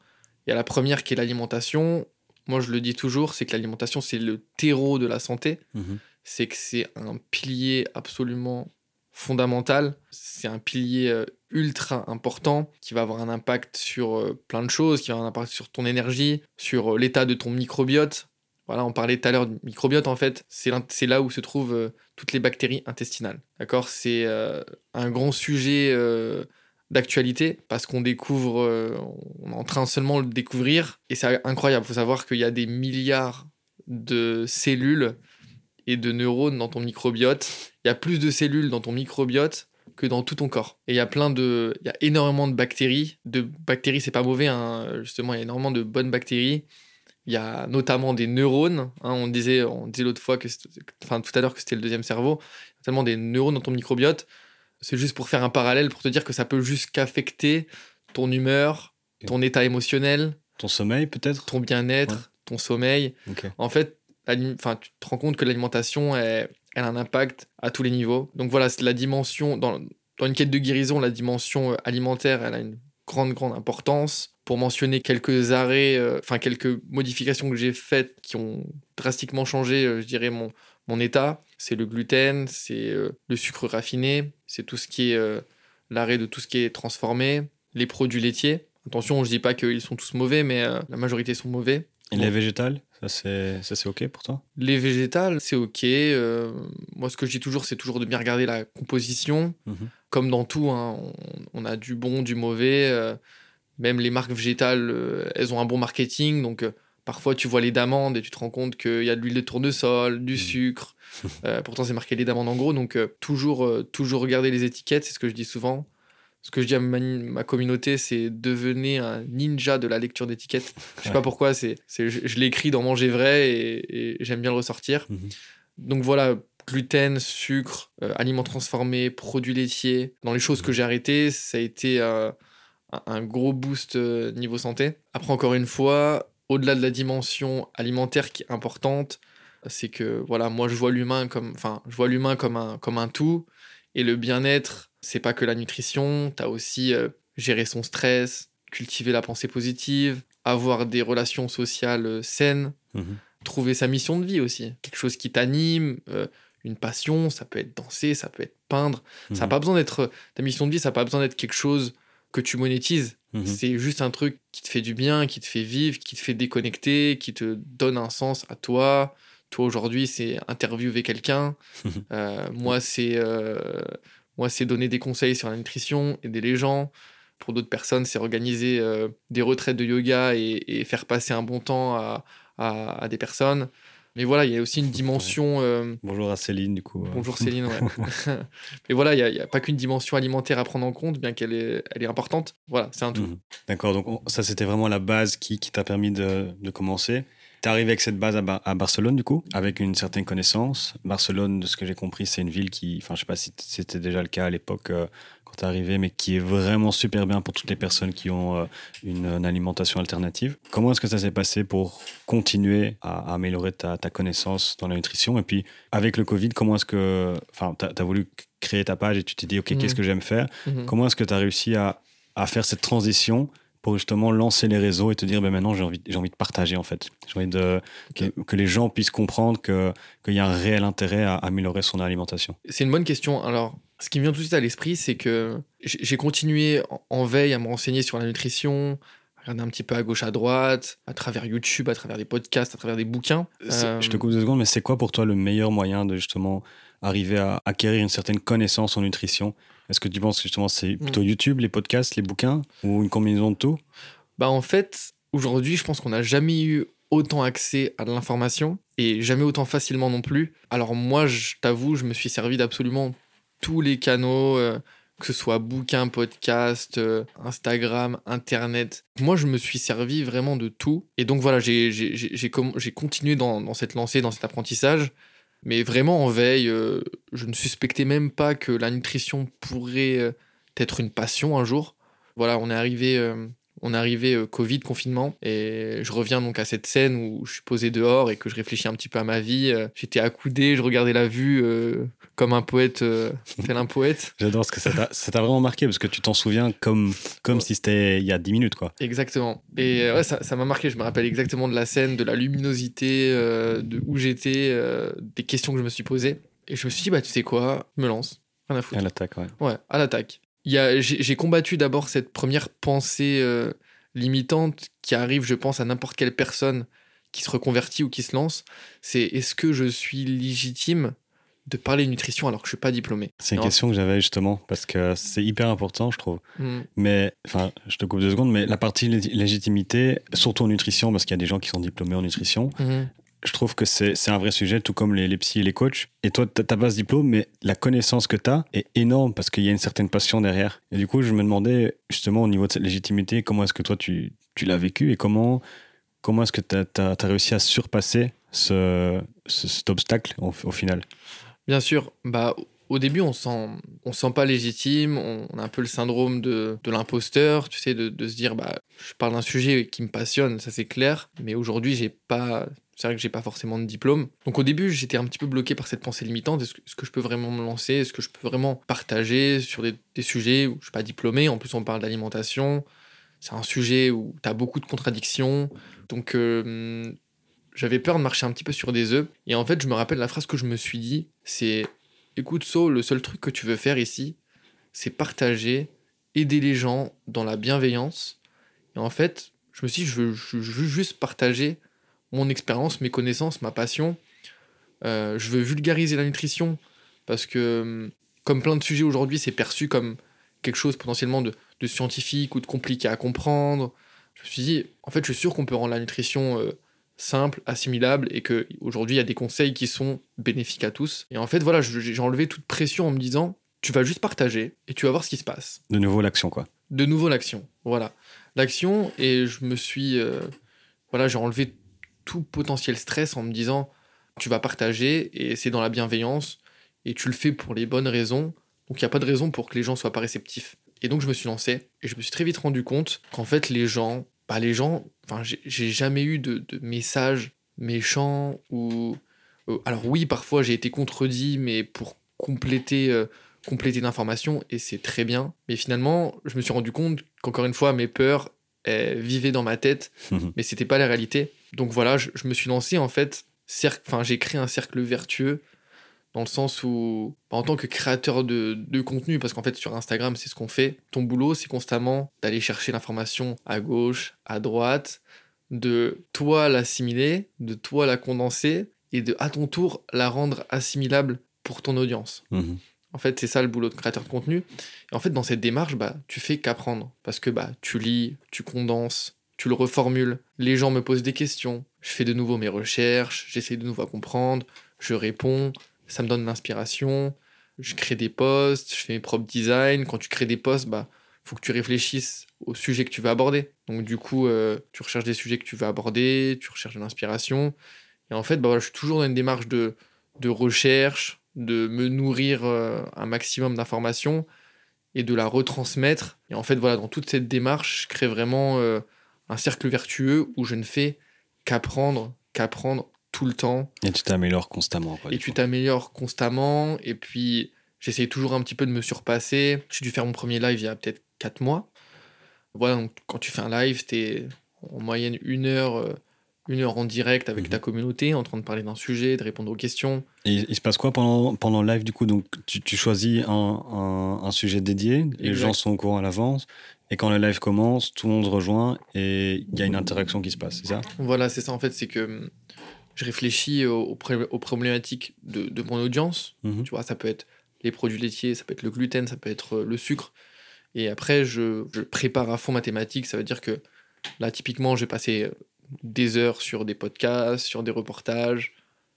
Il y a la première qui est l'alimentation. Moi, je le dis toujours, c'est que l'alimentation, c'est le terreau de la santé. Mhm. C'est que c'est un pilier absolument fondamental. C'est un pilier euh, ultra important qui va avoir un impact sur euh, plein de choses, qui va avoir un impact sur ton énergie, sur euh, l'état de ton microbiote. Voilà, on parlait tout à l'heure du microbiote, en fait, c'est là où se trouvent toutes les bactéries intestinales. D'accord? C'est un grand sujet d'actualité parce qu'on découvre, on est en train seulement de le découvrir et c'est incroyable. Il faut savoir qu'il y a des milliards de cellules et de neurones dans ton microbiote il y a plus de cellules dans ton microbiote que dans tout ton corps. Et il y a plein de, il y a énormément de bactéries. De bactéries, c'est pas mauvais, hein. justement, il y a énormément de bonnes bactéries. Il y a notamment des neurones. Hein. on disait, on disait l'autre fois que, enfin tout à l'heure que c'était le deuxième cerveau. Il y a tellement des neurones dans ton microbiote. C'est juste pour faire un parallèle, pour te dire que ça peut qu'affecter ton humeur, ton état émotionnel, ton sommeil peut-être, ton bien-être, ton sommeil. En fait, enfin, tu te rends compte que l'alimentation est elle a un impact à tous les niveaux. Donc voilà, la dimension, dans, dans une quête de guérison, la dimension euh, alimentaire, elle a une grande, grande importance. Pour mentionner quelques arrêts, euh, enfin quelques modifications que j'ai faites qui ont drastiquement changé, euh, je dirais, mon, mon état, c'est le gluten, c'est le sucre raffiné, c'est tout ce qui est l'arrêt de tout ce qui est transformé, les produits laitiers. Attention, je dis pas qu'ils sont tous mauvais, mais la majorité sont mauvais. Et les végétales ça, c'est OK pour toi? Les végétales, c'est OK. Euh, moi, ce que je dis toujours, c'est toujours de bien regarder la composition. Mhm. Comme dans tout, hein, on, a du bon, du mauvais. Euh, même les marques végétales, euh, elles ont un bon marketing. Donc, parfois, tu vois les d'amandes et tu te rends compte qu'il y a de l'huile de tournesol, du mhm. sucre. <laughs> pourtant, c'est marqué les d'amandes en gros. Donc, toujours, toujours regarder les étiquettes, c'est ce que je dis souvent ce que je dis à ma, communauté, c'est devenez un ninja de la lecture d'étiquettes. Je sais pas pourquoi, c'est, je, je l'écris dans Manger vrai et, j'aime bien le ressortir. Mhm. Donc voilà, gluten, sucre, euh, aliments transformés, produits laitiers. Dans les choses que j'ai arrêtées, ça a été euh, un gros boost euh, niveau santé. Après, encore une fois, au-delà de la dimension alimentaire qui est importante, c'est que voilà, moi je vois l'humain comme, enfin, je vois l'humain comme un, comme un tout et le bien-être c'est pas que la nutrition, tu as aussi euh, gérer son stress, cultiver la pensée positive, avoir des relations sociales euh, saines, mhm. trouver sa mission de vie aussi, quelque chose qui t'anime, euh, une passion, ça peut être danser, ça peut être peindre, ça n'a mhm. pas besoin d'être ta mission de vie, ça n'a pas besoin d'être quelque chose que tu monétises. Mhm. C'est juste un truc qui te fait du bien, qui te fait vivre, qui te fait déconnecter, qui te donne un sens à toi. Toi aujourd'hui, c'est interviewer quelqu'un. <laughs> moi, c'est moi, c'est donner des conseils sur la nutrition, aider les gens. Pour d'autres personnes, c'est organiser euh, des retraites de yoga et, faire passer un bon temps à, à, des personnes. Mais voilà, il y a aussi une dimension. Euh, Bonjour à Céline, du coup. Bonjour Céline, ouais. <laughs> <laughs> Mais voilà, il n'y a, pas qu'une dimension alimentaire à prendre en compte, bien qu'elle est, elle est importante. Voilà, c'est un tout. Mhm. D'accord, donc ça, c'était vraiment la base qui, qui t'a permis de, de commencer. Tu arrivé avec cette base à, Barcelone, du coup, avec une certaine connaissance. Barcelone, de ce que j'ai compris, c'est une ville qui, enfin, je sais pas si c'était déjà le cas à l'époque euh, quand tu es arrivé, mais qui est vraiment super bien pour toutes les personnes qui ont euh, une, alimentation alternative. Comment est-ce que ça s'est passé pour continuer à, améliorer ta, connaissance dans la nutrition? Et puis, avec le Covid, comment est-ce que, enfin, tu as, voulu créer ta page et tu t'es dit, OK, qu'est-ce mmh. que j'aime faire? Mmh. Comment est-ce que tu as réussi à, à faire cette transition pour justement lancer les réseaux et te dire ben maintenant j'ai envie, j'ai envie de partager en fait. J'ai envie de, que, les gens puissent comprendre que, qu'il y a un réel intérêt à améliorer son alimentation. C'est une bonne question. Alors, ce qui me vient tout de suite à l'esprit, c'est que j'ai continué en veille à me renseigner sur la nutrition, à regarder un petit peu à gauche, à droite, à travers YouTube, à travers des podcasts, à travers des bouquins. Je te coupe deux secondes, mais c'est quoi pour toi le meilleur moyen de justement arriver à acquérir une certaine connaissance en nutrition est-ce que tu penses que justement c'est plutôt mm. YouTube, les podcasts, les bouquins ou une combinaison de tout? Bah en fait, aujourd'hui, je pense qu'on n'a jamais eu autant accès à de l'information et jamais autant facilement non plus. Alors moi, je t'avoue, je me suis servi d'absolument tous les canaux, euh, que ce soit bouquin, podcast, euh, Instagram, Internet. Moi, je me suis servi vraiment de tout. Et donc voilà, j'ai continué dans, dans, cette lancée, dans cet apprentissage. Mais vraiment en veille, euh, je ne suspectais même pas que la nutrition pourrait être une passion un jour. Voilà, on est arrivé on arrivé euh, Covid, confinement, et je reviens donc à cette scène où je suis posé dehors et que je réfléchis un petit peu à ma vie. Euh, j'étais accoudé, je regardais la vue euh, comme un poète, tel un poète. <laughs> J'adore ce que ça t'a vraiment marqué parce que tu t'en souviens comme, comme si c'était il y a 10 minutes, quoi. Exactement. Et ouais, ça m'a marqué. Je me rappelle exactement de la scène, de la luminosité, de où j'étais, des questions que je me suis posées. Et je me suis dit, bah, tu sais quoi, je me lance. Rien à foutre. À l'attaque, ouais. Ouais, à l'attaque j'ai combattu d'abord cette première pensée euh, limitante qui arrive, je pense, à n'importe quelle personne qui se reconvertit ou qui se lance. C'est est-ce que je suis légitime de parler nutrition alors que je suis pas diplômé? C'est une question que j'avais justement parce que c'est hyper important, je trouve. Mm. Mais enfin, je te coupe deux secondes, mais la partie légitimité, surtout en nutrition, parce qu'il y a des gens qui sont diplômés en nutrition, mm je trouve que c'est un vrai sujet, tout comme les, les psys et les coachs. Et toi, tu n'as pas ce diplôme, mais la connaissance que tu as est énorme parce qu'il y a une certaine passion derrière. Et du coup, je me demandais justement au niveau de cette légitimité, comment est-ce que toi, tu, tu l'as vécu et comment, comment est-ce que tu as, réussi à surpasser ce, cet obstacle au, final? Bien sûr, bah, au début, on sent, on sent pas légitime, on, a un peu le syndrome de, de l'imposteur, tu sais, de, de, se dire, bah, je parle d'un sujet qui me passionne, ça c'est clair, mais aujourd'hui, j'ai pas c'est vrai que j'ai pas forcément de diplôme. Donc au début, j'étais un petit peu bloqué par cette pensée limitante. Est-ce que, je peux vraiment me lancer? Est-ce que je peux vraiment partager sur des, sujets où je suis pas diplômé? En plus, on parle d'alimentation. C'est un sujet où tu as beaucoup de contradictions. Donc j'avais peur de marcher un petit peu sur des œufs. Et en fait, je me rappelle la phrase que je me suis dit, c'est écoute So, le seul truc que tu veux faire ici, c'est partager, aider les gens dans la bienveillance. Et en fait, je me suis dit, je veux juste partager mon expérience, mes connaissances, ma passion. Euh, je veux vulgariser la nutrition parce que, hum, comme plein de sujets aujourd'hui, c'est perçu comme quelque chose potentiellement de, scientifique ou de compliqué à comprendre. Je me suis dit, en fait, je suis sûr qu'on peut rendre la nutrition euh, simple, assimilable et qu'aujourd'hui, il y a des conseils qui sont bénéfiques à tous. Et en fait, voilà, j'ai enlevé toute pression en me disant, tu vas juste partager et tu vas voir ce qui se passe. De nouveau, l'action, quoi. De nouveau, l'action. Voilà. L'action, et je me suis. Euh, voilà, j'ai enlevé tout potentiel stress en me disant tu vas partager et c'est dans la bienveillance et tu le fais pour les bonnes raisons. Donc il n'y a pas de raison pour que les gens soient pas réceptifs. Et donc je me suis lancé et je me suis très vite rendu compte qu'en fait les gens, bah les gens, enfin j'ai jamais eu de, de messages méchants ou euh, alors oui parfois j'ai été contredit mais pour compléter euh, compléter l'information et c'est très bien. Mais finalement je me suis rendu compte qu'encore une fois mes peurs vivaient dans ma tête <laughs> mais c'était pas la réalité donc voilà, je, me suis lancé en fait, enfin j'ai créé un cercle vertueux dans le sens où, bah, en tant que créateur de, contenu, parce qu'en fait sur Instagram c'est ce qu'on fait, ton boulot c'est constamment d'aller chercher l'information à gauche, à droite, de toi l'assimiler, de toi la condenser et de à ton tour la rendre assimilable pour ton audience. Mmh en fait, c'est ça le boulot de créateur de contenu. Et en fait, dans cette démarche, bah, tu fais qu'apprendre. Parce que bah, tu lis, tu condenses, tu le reformules. Les gens me posent des questions. Je fais de nouveau mes recherches, j'essaie de nouveau à comprendre, je réponds, ça me donne l'inspiration. Je crée des posts, je fais mes propres designs. Quand tu crées des posts, bah, faut que tu réfléchisses au sujet que tu veux aborder. Donc du coup, euh, tu recherches des sujets que tu veux aborder, tu recherches de l'inspiration. Et en fait, bah, je suis toujours dans une démarche de, de recherche, de me nourrir euh, un maximum d'informations et de la retransmettre. Et en fait, voilà, dans toute cette démarche, je crée vraiment euh, un cercle vertueux où je ne fais qu'apprendre, qu'apprendre tout le temps. Et tu t'améliores constamment. et tu t'améliores constamment. Et puis, j'essaye toujours un petit peu de me surpasser. J'ai dû faire mon premier live il y a peut-être 4 mois. Voilà, donc quand tu fais un live, tu es en moyenne une heure, euh, une heure en direct avec mhm. ta communauté, en train de parler d'un sujet, de répondre aux questions. Et il se passe quoi pendant, pendant le live du coup? Donc tu, tu choisis un, un, sujet dédié, les gens sont au courant à l'avance, et quand le live commence, tout le monde se rejoint et il y a une interaction qui se passe, c'est ça? Voilà, c'est ça en fait, c'est que hum, je réfléchis aux, aux problématiques de, de, mon audience. Mhm. Tu vois, ça peut être les produits laitiers, ça peut être le gluten, ça peut être euh, le sucre. Et après, je, je prépare à fond mathématiques, ça veut dire que là, typiquement, j'ai passé des heures sur des podcasts, sur des reportages,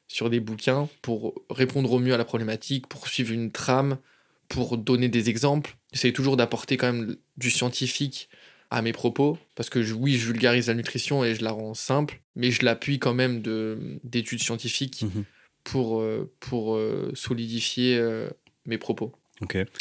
sur des bouquins pour répondre au mieux à la problématique, pour suivre une trame, pour donner des exemples. J'essaie toujours d'apporter quand même du scientifique à mes propos, parce que oui, je vulgarise la nutrition et je la rends simple, mais je l'appuie quand même d'études scientifiques mhm. pour, euh, pour euh, solidifier euh, mes propos.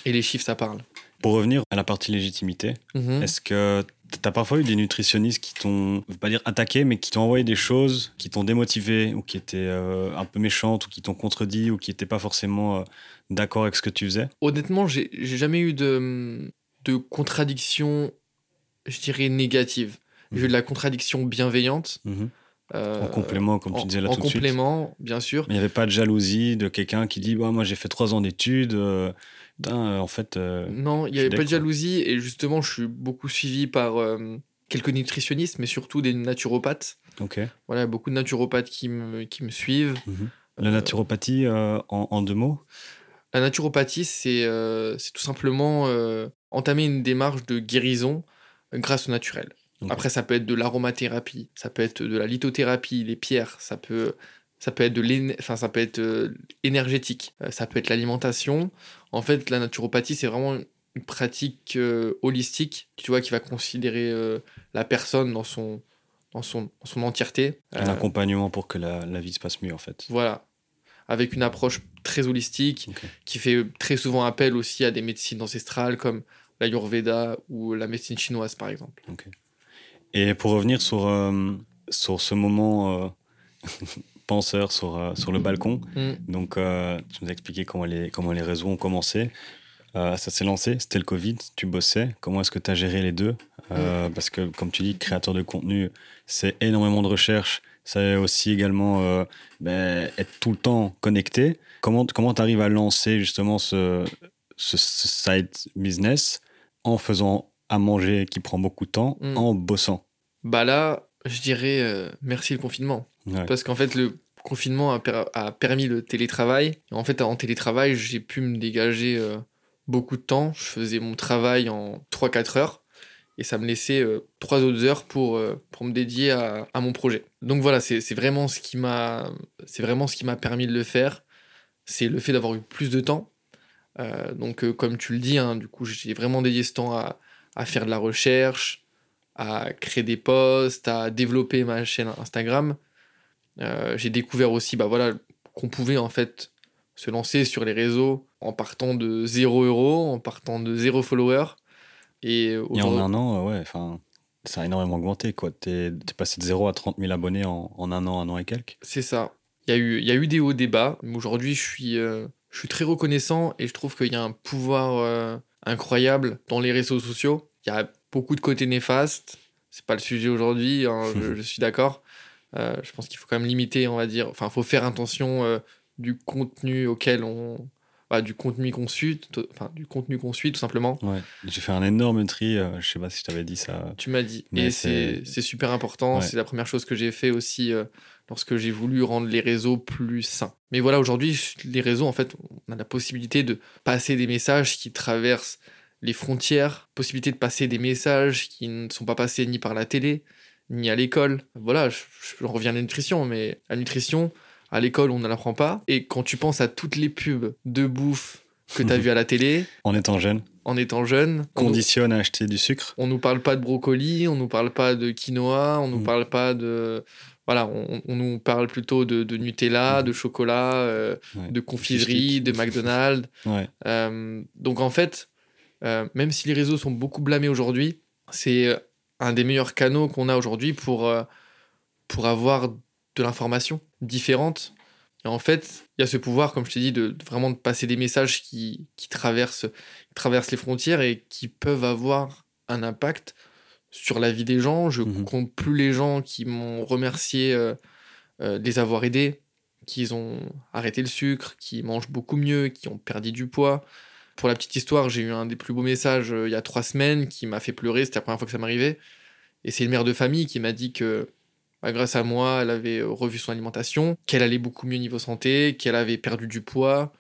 Et les chiffres, ça parle. Pour revenir à la partie légitimité, mhm. est-ce que tu as parfois eu des nutritionnistes qui t'ont, je veux pas dire attaqué, mais qui t'ont envoyé des choses qui t'ont démotivé ou qui étaient un peu méchantes ou qui t'ont contredit ou qui n'étaient pas forcément d'accord avec ce que tu faisais? Honnêtement, j'ai jamais eu de, de contradiction je dirais, négative. J'ai eu de la contradiction bienveillante. Mhm. Euh, en complément, comme tu disais là tout de suite. En complément, bien sûr. Mais il n'y avait pas de jalousie de quelqu'un qui dit Moi, j'ai fait trois ans d'études. Euh, euh, en fait. non, il n'y avait pas de jalousie. Et justement, je suis beaucoup suivi par quelques nutritionnistes, mais surtout des naturopathes. Ok. Voilà, beaucoup de naturopathes qui me, qui me suivent. Mhm. La naturopathie, en, en, deux mots? La naturopathie, c'est tout simplement entamer une démarche de guérison grâce au naturel. Après, ça peut être de l'aromathérapie, ça peut être de la lithothérapie, les pierres, ça peut, ça peut être de enfin, ça peut être euh, énergétique, euh, ça peut être l'alimentation. En fait, la naturopathie, c'est vraiment une pratique euh, holistique, tu vois, qui va considérer la personne dans son, dans son, son entièreté. Un accompagnement pour que la, la, vie se passe mieux, en fait. Voilà. Avec une approche très holistique, qui fait très souvent appel aussi à des médecines ancestrales comme l'Ayurveda ou la médecine chinoise, par exemple. Et pour revenir sur, euh, sur ce moment <laughs> euh, penseur sur, euh, sur le balcon, mm. donc tu nous as expliqué comment les, comment les réseaux ont commencé. ça s'est lancé, c'était le Covid, tu bossais. Comment est-ce que tu as géré les deux? Mm. Parce que, comme tu dis, créateur de contenu, c'est énormément de recherche. C'est aussi également ben, être tout le temps connecté. Comment tu arrives à lancer justement ce, ce side business en faisant à manger qui prend beaucoup de temps, mm. en bossant? Bah là, je dirais euh, merci le confinement. Parce qu'en fait, le confinement a, permis le télétravail. en fait, en télétravail, j'ai pu me dégager euh, beaucoup de temps. Je faisais mon travail en 3-4 heures. Et ça me laissait euh, trois 3 autres heures pour, pour me dédier à, mon projet. Donc voilà, c'est vraiment ce qui m'a permis de le faire. C'est le fait d'avoir eu plus de temps euh, donc, euh, comme tu le dis, hein, du coup, j'ai vraiment dédié ce temps à, faire de la recherche, à créer des posts, à développer ma chaîne Instagram. Euh, j'ai découvert aussi bah, voilà, qu'on pouvait en fait se lancer sur les réseaux en partant de 0 euros, en partant de 0 followers. Et, en un an, ouais, enfin, ça a énormément augmenté. Tu es, passé de 0 à 30 000 abonnés en, en, un an, un an et quelques. C'est ça. Il y, a eu, y a eu des hauts débats, mais aujourd'hui, je suis, je suis très reconnaissant et je trouve qu'il y a un pouvoir euh, incroyable dans les réseaux sociaux. Il y a beaucoup de côtés néfastes. C'est pas le sujet aujourd'hui, hein, je, <laughs> suis d'accord. Euh, je pense qu'il faut quand même limiter, on va dire. Enfin, il faut faire attention euh, du contenu auquel on. Bah, du contenu qu'on suit, enfin, du contenu qu'on suit, tout simplement. Ouais. J'ai fait un énorme tri, je sais pas si je t'avais dit ça. Tu m'as dit. et c'est super important. C'est la première chose que j'ai fait aussi lorsque j'ai voulu rendre les réseaux plus sains. Mais voilà, aujourd'hui, les réseaux, en fait, on a la possibilité de passer des messages qui traversent les frontières, possibilité de passer des messages qui ne sont pas passés ni par la télé, ni à l'école. Voilà, je, reviens à la nutrition, mais la nutrition, à l'école, on ne l'apprend pas. Et quand tu penses à toutes les pubs de bouffe que tu as vues à la télé... En étant jeune en étant jeune. Conditionne à acheter du sucre. On nous parle pas de brocoli, on nous parle pas de quinoa, on nous mm. parle pas de voilà, on, nous parle plutôt de, Nutella, mhm. de chocolat, euh, de confiserie, de McDonald's. <laughs> Euh, donc en fait, euh, même si les réseaux sont beaucoup blâmés aujourd'hui, c'est un des meilleurs canaux qu'on a aujourd'hui pour, pour avoir de l'information différente. Et en fait, il y a ce pouvoir, comme je t'ai dit, de, vraiment de passer des messages qui, qui, traversent, qui traversent les frontières et qui peuvent avoir un impact sur la vie des gens. Je ne mhm. compte plus les gens qui m'ont remercié euh, euh, de les avoir aidés, qui ont arrêté le sucre, qui mangent beaucoup mieux, qui ont perdu du poids. Pour la petite histoire, j'ai eu un des plus beaux messages euh, il y a trois semaines qui m'a fait pleurer. C'était la première fois que ça m'arrivait. Et c'est une mère de famille qui m'a dit que bah, grâce à moi, elle avait revu son alimentation, qu'elle allait beaucoup mieux niveau santé, qu'elle avait perdu du poids,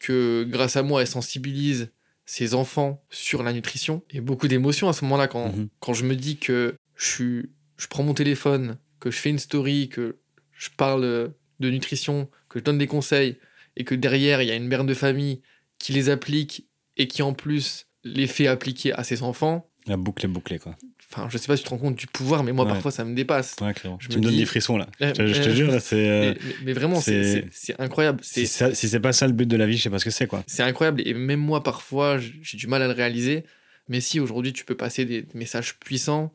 que grâce à moi, elle sensibilise ses enfants sur la nutrition et beaucoup d'émotions à ce moment-là quand, mhm. quand je me dis que je, suis, je prends mon téléphone, que je fais une story, que je parle de nutrition, que je donne des conseils, et que derrière, il y a une mère de famille qui les applique et qui en plus les fait appliquer à ses enfants. La boucle est bouclée, quoi. Enfin, je sais pas si tu te rends compte du pouvoir, mais moi, parfois, ça me dépasse. Ouais, Je tu me, donnes des frissons, là. je, te jure, <laughs> c'est. Euh, mais, vraiment, c'est incroyable. Si, si c'est pas ça le but de la vie, je sais pas ce que c'est, quoi. C'est incroyable. Et même moi, parfois, j'ai du mal à le réaliser. Mais si aujourd'hui, tu peux passer des messages puissants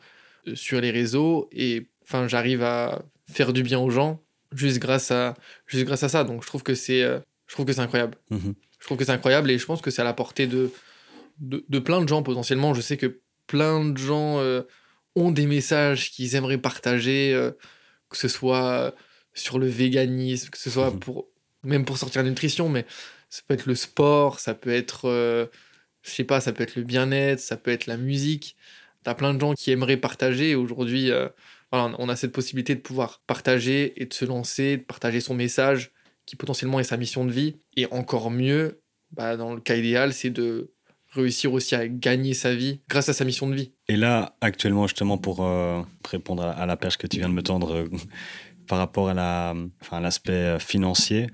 euh, sur les réseaux et enfin, j'arrive à faire du bien aux gens juste grâce à, juste grâce à ça. Donc, je trouve que c'est euh, je trouve que c'est incroyable. Mhm. Trouve que c'est incroyable et je pense que c'est à la portée de, de, plein de gens potentiellement. Je sais que plein de gens euh, ont des messages qu'ils aimeraient partager, euh, que ce soit sur le véganisme, que ce soit mhm. pour même pour sortir de nutrition, mais ça peut être le sport, ça peut être, euh, je sais pas, ça peut être le bien-être, ça peut être la musique. T'as plein de gens qui aimeraient partager. Aujourd'hui, voilà, on a cette possibilité de pouvoir partager et de se lancer, de partager son message qui potentiellement est sa mission de vie. Et encore mieux, bah, dans le cas idéal, c'est de réussir aussi à gagner sa vie grâce à sa mission de vie. Et là, actuellement, justement, pour euh, répondre à, la perche que tu viens de me tendre euh, <laughs> par rapport à l'aspect euh, financier,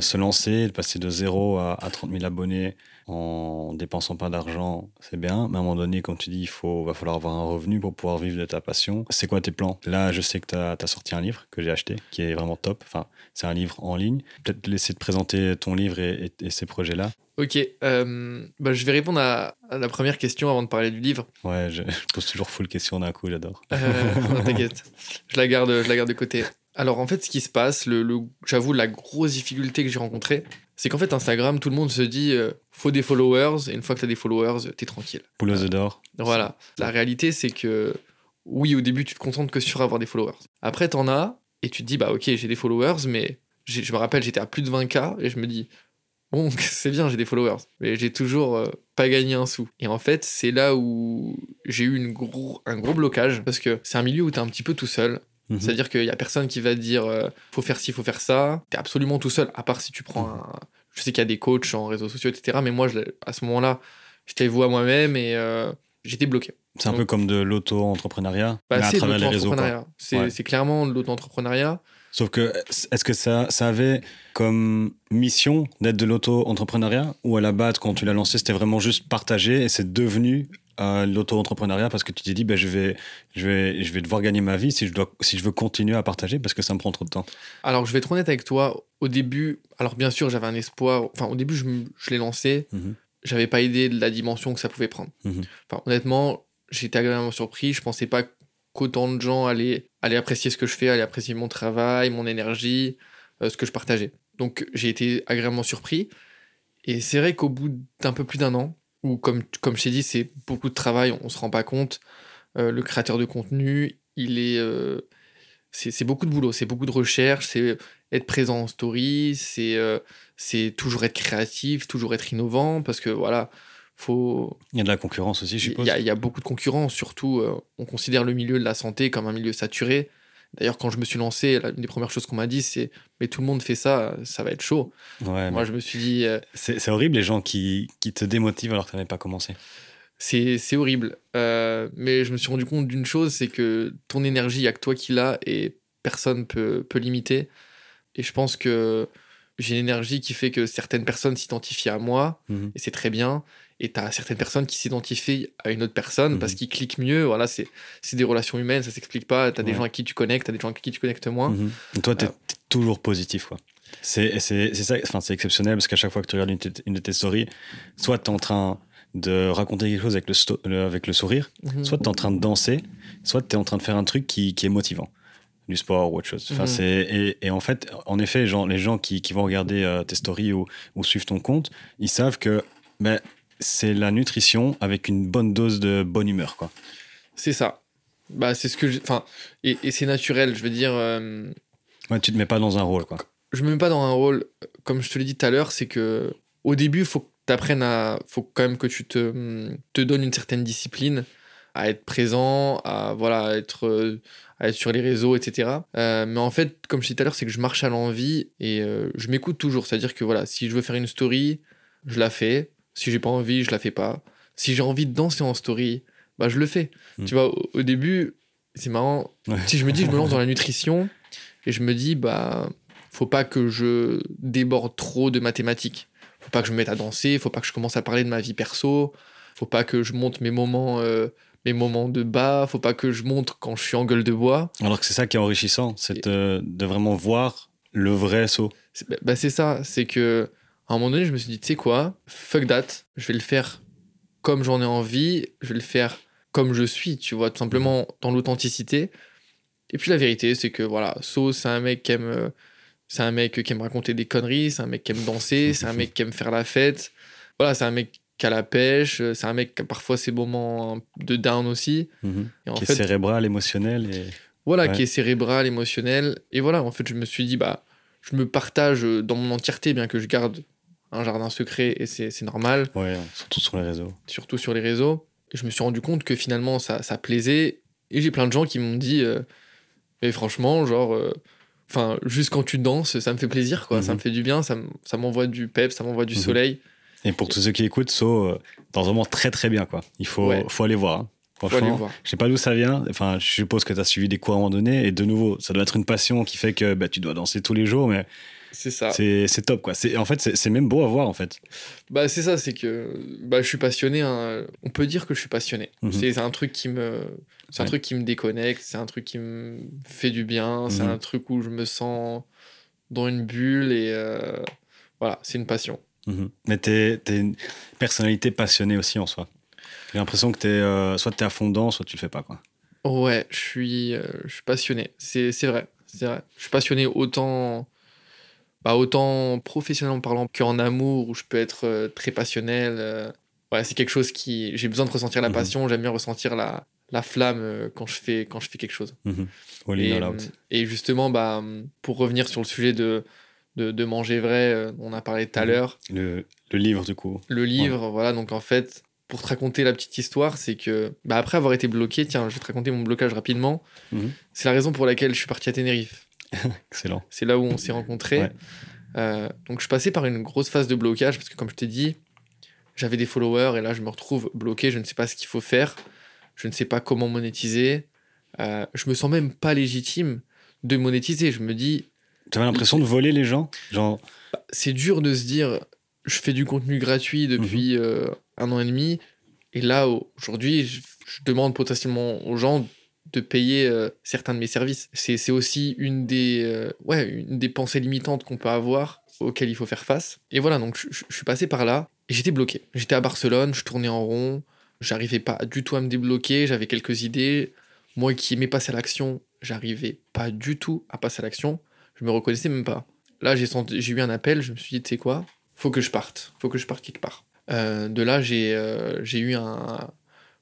se lancer, de passer de 0 à, à 30 000 abonnés, en dépensant pas d'argent, c'est bien. Mais à un moment donné, quand tu dis il faut, va falloir avoir un revenu pour pouvoir vivre de ta passion, c'est quoi tes plans? Là, je sais que tu as, sorti un livre que j'ai acheté, qui est vraiment top. Enfin, c'est un livre en ligne. Peut-être laisser te présenter ton livre et, ces projets-là. Ok, euh, bah, je vais répondre à, la première question avant de parler du livre. Ouais, je, pose toujours full question d'un coup, j'adore. Euh, T'inquiète, je la garde, je la garde de côté. Alors en fait, ce qui se passe, le, j'avoue, la grosse difficulté que j'ai rencontrée, c'est qu'en fait, Instagram, tout le monde se dit euh, faut des followers, et une fois que tu as des followers, t'es tranquille. Pouleuse d'or. Voilà. La réalité, c'est que oui, au début, tu te contentes que sur avoir des followers. Après, t'en as, et tu te dis bah ok, j'ai des followers, mais je me rappelle, j'étais à plus de 20K, et je me dis bon, <laughs> c'est bien, j'ai des followers, mais j'ai toujours euh, pas gagné un sou. Et en fait, c'est là où j'ai eu une gros, un gros blocage, parce que c'est un milieu où t'es un petit peu tout seul. Mhm. C'est-à-dire qu'il y a personne qui va te dire euh, faut faire ci, faut faire ça. T'es absolument tout seul, à part si tu prends un. Je sais qu'il y a des coachs en réseaux sociaux, etc. Mais moi, je, à ce moment-là, j'étais vous à moi-même et euh, j'étais bloqué. C'est un peu comme de l'auto-entrepreneuriat, bah, mais à travers les réseaux. C'est clairement de l'auto-entrepreneuriat. Sauf que, est-ce que ça, ça avait comme mission d'être de l'auto-entrepreneuriat? Ou à la base, quand tu l'as lancé, c'était vraiment juste partager et c'est devenu l'auto-entrepreneuriat parce que tu t'es dit ben, je, vais, je, vais, je vais devoir gagner ma vie si je, dois, si je veux continuer à partager parce que ça me prend trop de temps Alors, je vais être honnête avec toi. Au début, alors bien sûr, j'avais un espoir. Enfin, au début, je, je l'ai lancé. Mhm. J'avais pas idée de la dimension que ça pouvait prendre. Mhm. Enfin, honnêtement, j'étais agréablement surpris. Je pensais pas qu'autant de gens allaient, allaient apprécier ce que je fais, allaient apprécier mon travail, mon énergie, euh, ce que je partageais. Donc, j'ai été agréablement surpris. Et c'est vrai qu'au bout d'un peu plus d'un an, où, comme, comme je t'ai dit, c'est beaucoup de travail, on ne se rend pas compte. Euh, le créateur de contenu, il est. Euh, c'est beaucoup de boulot, c'est beaucoup de recherche, c'est être présent en story, c'est euh, toujours être créatif, toujours être innovant, parce que voilà, faut. Il y a de la concurrence aussi, je suppose. Il y, il y a beaucoup de concurrence, surtout, on considère le milieu de la santé comme un milieu saturé. D'ailleurs, quand je me suis lancé, l'une des premières choses qu'on m'a dit, c'est Mais tout le monde fait ça, ça va être chaud. Moi, je me suis dit. Euh, c'est horrible les gens qui, qui te démotivent alors que tu n'avais pas commencé. C'est horrible. Euh, mais je me suis rendu compte d'une chose c'est que ton énergie, il n'y a que toi qui l'as et personne peut, peut l'imiter. Et je pense que j'ai une énergie qui fait que certaines personnes s'identifient à moi, mhm. et c'est très bien et tu as certaines personnes qui s'identifient à une autre personne parce mhm. qu'ils cliquent mieux. Voilà, c'est des relations humaines, ça s'explique pas. Tu as des gens à qui tu connectes, tu as des gens à qui tu connectes moins. Mhm. toi, tu es, euh. toujours positif. quoi. C'est ça, enfin, c'est exceptionnel parce qu'à chaque fois que tu regardes une, de tes stories, soit tu es en train de raconter quelque chose avec le, avec le sourire, mhm. soit tu es en train de danser, soit tu es en train de faire un truc qui, qui est motivant du sport ou autre chose. Enfin, et, et, en fait, en effet, genre, les gens qui, qui vont regarder euh, tes stories ou, ou, suivre ton compte, ils savent que ben, c'est la nutrition avec une bonne dose de bonne humeur, quoi. C'est ça. Bah, c'est ce que Enfin, et, c'est naturel, je veux dire. Euh, ouais, tu te mets pas dans un rôle, quoi. Je me mets pas dans un rôle. Comme je te l'ai dit tout à l'heure, c'est que au début, il faut que tu apprennes à. faut quand même que tu te, te donnes une certaine discipline à être présent, à voilà, être, à être sur les réseaux, etc. Euh, mais en fait, comme je disais tout à l'heure, c'est que je marche à l'envie et euh, je m'écoute toujours. C'est-à-dire que voilà, si je veux faire une story, je la fais. Si j'ai pas envie, je la fais pas. Si j'ai envie de danser en story, bah je le fais. Hmm. Tu vois, au, début, c'est marrant. Ouais. Si je me dis, je me lance dans la <laughs> nutrition et je me dis, bah, faut pas que je déborde trop de mathématiques. Faut pas que je me mette à danser, faut pas que je commence à parler de ma vie perso, faut pas que je monte mes moments, euh, mes moments de bas, faut pas que je montre quand je suis en gueule de bois. Alors que c'est ça qui est enrichissant, c'est de, de vraiment voir le vrai saut. C'est bah, bah, c'est ça, c'est que à un moment donné, je me suis dit, tu sais quoi, fuck that, je vais le faire comme j'en ai envie, je vais le faire comme je suis, tu vois, tout simplement dans l'authenticité. Et puis la vérité, c'est que voilà, So, c'est un mec qui aime, euh, c'est un mec qui aime raconter des conneries, c'est un mec qui aime danser, <laughs> c'est un mec qui aime faire la fête. Voilà, c'est un mec qui a la pêche, euh, c'est un mec qui a parfois ses moments de down aussi. Mhm. Et en qui fait, est cérébral, émotionnel. Et... voilà, Ouais. qui est cérébral, émotionnel. Et voilà, en fait, je me suis dit, bah, je me partage dans mon entièreté, bien que je garde un jardin secret, et c'est normal, Ouais, surtout sur les réseaux. surtout sur les réseaux. Et je me suis rendu compte que finalement, ça, ça plaisait. Et j'ai plein de gens qui m'ont dit, euh, mais franchement, genre, euh, juste quand tu danses, ça me fait plaisir, quoi. Ça Mhm. me fait du bien, ça m'envoie du pep, ça m'envoie du Mhm. soleil. Et pour tous ceux qui écoutent, So, euh, danse vraiment très très bien. Quoi. Il faut, Ouais. faut aller voir. hein. Franchement, je sais pas d'où ça vient. Enfin, je suppose que tu as suivi des cours à un moment donné. Et de nouveau, ça doit être une passion qui fait que bah, tu dois danser tous les jours. Mais C'est ça. c'est c'est top. Quoi. C'est- En fait, c'est c'est même beau à voir. En fait. Bah, c'est ça, c'est que bah, je suis passionné. hein. On peut dire que je suis passionné. Mhm. C'est c'est un truc qui me. C'est un truc qui me déconnecte, c'est un truc qui me fait du bien, c'est Mhm. un truc où je me sens dans une bulle et euh, voilà, c'est une passion. Mhm. Mais tu es, une personnalité passionnée aussi en soi. J'ai l'impression que es, euh, soit tu es à fond dedans, soit tu le fais pas. Quoi. Ouais, je suis, euh, je suis passionné, c'est c'est vrai, c'est vrai. Je suis passionné autant, bah, autant professionnellement parlant qu'en amour, où je peux être euh, très passionnel. euh. Ouais, c'est quelque chose qui. J'ai besoin de ressentir la Mhm. passion, j'aime bien ressentir la, la flamme euh, quand, je fais, quand je fais quelque chose. Mhm. Et, justement, bah, pour revenir sur le sujet de, de, de manger vrai, on a parlé tout à Mhm. l'heure, Le, le livre, du coup. le livre, voilà, donc en fait, pour te raconter la petite histoire, c'est que, bah, après avoir été bloqué, tiens, je vais te raconter mon blocage rapidement, c'est la raison pour laquelle je suis parti à Tenerife. <laughs> Excellent. C'est là où on s'est rencontrés. Ouais. Euh, donc je passais par une grosse phase de blocage, parce que comme je t'ai dit, j'avais des followers, et là je me retrouve bloqué, je ne sais pas ce qu'il faut faire, je ne sais pas comment monétiser, euh, je me sens même pas légitime de monétiser, je me dis, Tu avais l'impression de voler les gens Genre, c'est dur de se dire je fais du contenu gratuit depuis euh, un an et demi. Et là aujourd'hui je, je demande potentiellement aux gens de payer euh, certains de mes services. C'est aussi une des euh, ouais des pensées limitantes qu'on peut avoir auxquelles il faut faire face. Et voilà donc je, suis passé par là et j'étais bloqué. J'étais à Barcelone je tournais en rond. J'arrivais pas du tout à me débloquer. J'avais quelques idées. Moi qui aimais passer à l'action j'arrivais pas du tout à passer à l'action. Je me reconnaissais même pas. Là, j'ai eu un appel, je me suis dit, tu sais quoi, faut que je parte, faut que je parte quelque part. Euh, de là, j'ai eu un,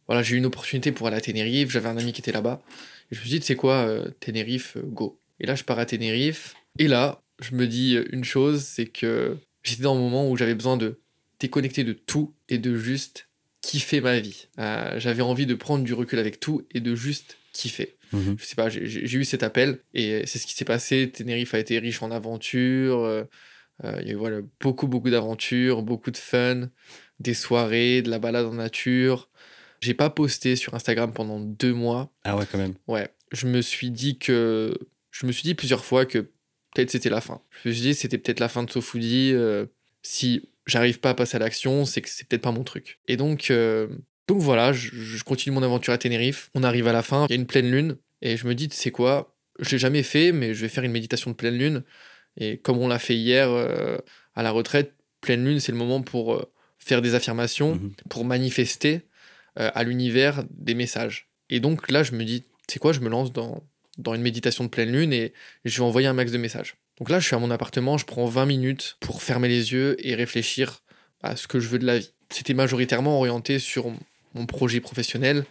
voilà, j'ai eu une opportunité pour aller à Tenerife. J'avais un ami qui était là-bas, et je me suis dit, sais quoi, euh, Tenerife, euh, go. Et là, je pars à Tenerife, et là, je me dis euh, une chose, c'est que j'étais dans un moment où j'avais besoin de déconnecter de tout et de juste kiffer ma vie. Euh, j'avais envie de prendre du recul avec tout et de juste kiffer mhm. je sais pas, j'ai- eu cet appel et c'est ce qui s'est passé. Tenerife a été riche en aventures. euh, Il y a eu voilà, beaucoup, beaucoup d'aventures, beaucoup de fun, des soirées, de la balade en nature. J'ai pas posté sur Instagram pendant deux mois. Ah ouais, quand même. Ouais, je me suis dit que. Je me suis dit plusieurs fois que peut-être c'était la fin. Je me suis dit c'était peut-être la fin de SoFoodie. euh, si j'arrive pas à passer à l'action, c'est que c'est peut-être pas mon truc. Et donc, euh, donc voilà, je, je continue mon aventure à Tenerife. On arrive à la fin, il y a une pleine lune. Et je me dis, c'est quoi Je l'ai jamais fait, mais je vais faire une méditation de pleine lune. Et comme on l'a fait hier euh, à la retraite, pleine lune, c'est le moment pour faire des affirmations, Mhm. pour manifester à l'univers des messages. Et donc là, je me dis, c'est quoi Je me lance dans, dans une méditation de pleine lune et je vais envoyer un max de messages. Donc là, je suis à mon appartement, je prends 20 minutes pour fermer les yeux et réfléchir à ce que je veux de la vie. C'était majoritairement orienté sur mon projet professionnel.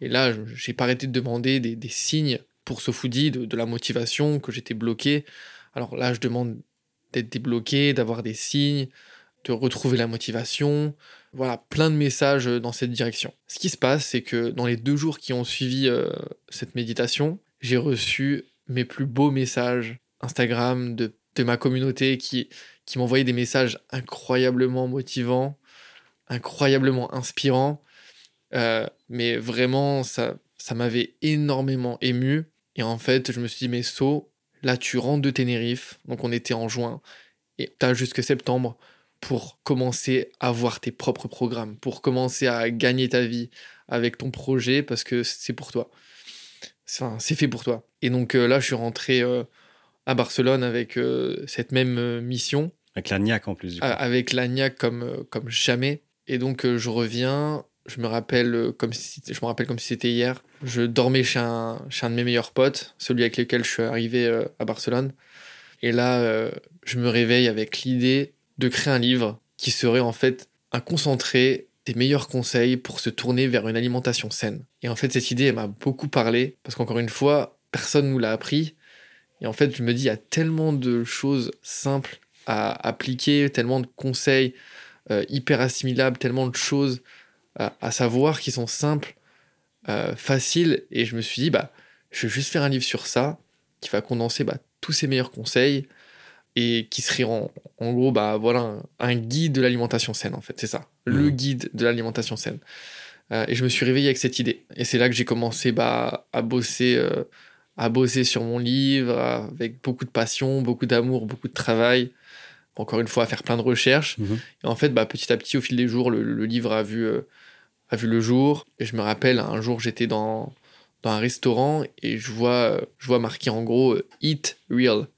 Et là, j'ai pas arrêté de demander des, des signes pour ce foodie, de, de la motivation, que j'étais bloqué. Alors là, je demande d'être débloqué, d'avoir des signes, de retrouver la motivation. Voilà, plein de messages dans cette direction. Ce qui se passe, c'est que dans les deux jours qui ont suivi euh, cette méditation, j'ai reçu mes plus beaux messages Instagram de, ma communauté qui, qui m'envoyaient des messages incroyablement motivants, incroyablement inspirants. Euh, mais vraiment, ça, ça m'avait énormément ému. Et en fait, je me suis dit, mais So, là, tu rentres de Tenerife, donc on était en juin, et tu as jusque septembre pour commencer à voir tes propres programmes, pour commencer à gagner ta vie avec ton projet, parce que c'est pour toi. Enfin, c'est fait pour toi. Et donc euh, là, je suis rentré euh, à Barcelone avec euh, cette même mission. Avec la niaque en plus. Du coup. Avec la niaque comme, comme jamais. Et donc je reviens, je me rappelle comme si je me rappelle comme si c'était hier. Je dormais chez un, chez un de mes meilleurs potes, celui avec lequel je suis arrivé à Barcelone. Et là, je me réveille avec l'idée de créer un livre qui serait en fait un concentré des meilleurs conseils pour se tourner vers une alimentation saine. Et en fait, cette idée, elle m'a beaucoup parlé, parce qu'encore une fois, personne ne nous l'a appris. Et en fait, je me dis, il y a tellement de choses simples à appliquer, tellement de conseils euh, hyper assimilables, tellement de choses à, savoir qui sont simples, euh, faciles. Et je me suis dit, bah, je vais juste faire un livre sur ça, qui va condenser bah, tous ces meilleurs conseils, et qui serait en, en gros bah voilà un, guide de l'alimentation saine en fait. C'est ça. Le mmh. guide de l'alimentation saine. Euh, et je me suis réveillé avec cette idée. Et c'est là que j'ai commencé bah, à bosser euh, à bosser sur mon livre avec beaucoup de passion beaucoup d'amour beaucoup de travail. Encore une fois à faire plein de recherches. Mmh. et en fait bah, petit à petit au fil des jours le, livre a vu euh, a vu le jour. Et je me rappelle un jour j'étais dans dans un restaurant et je vois je vois marqué en gros eat real.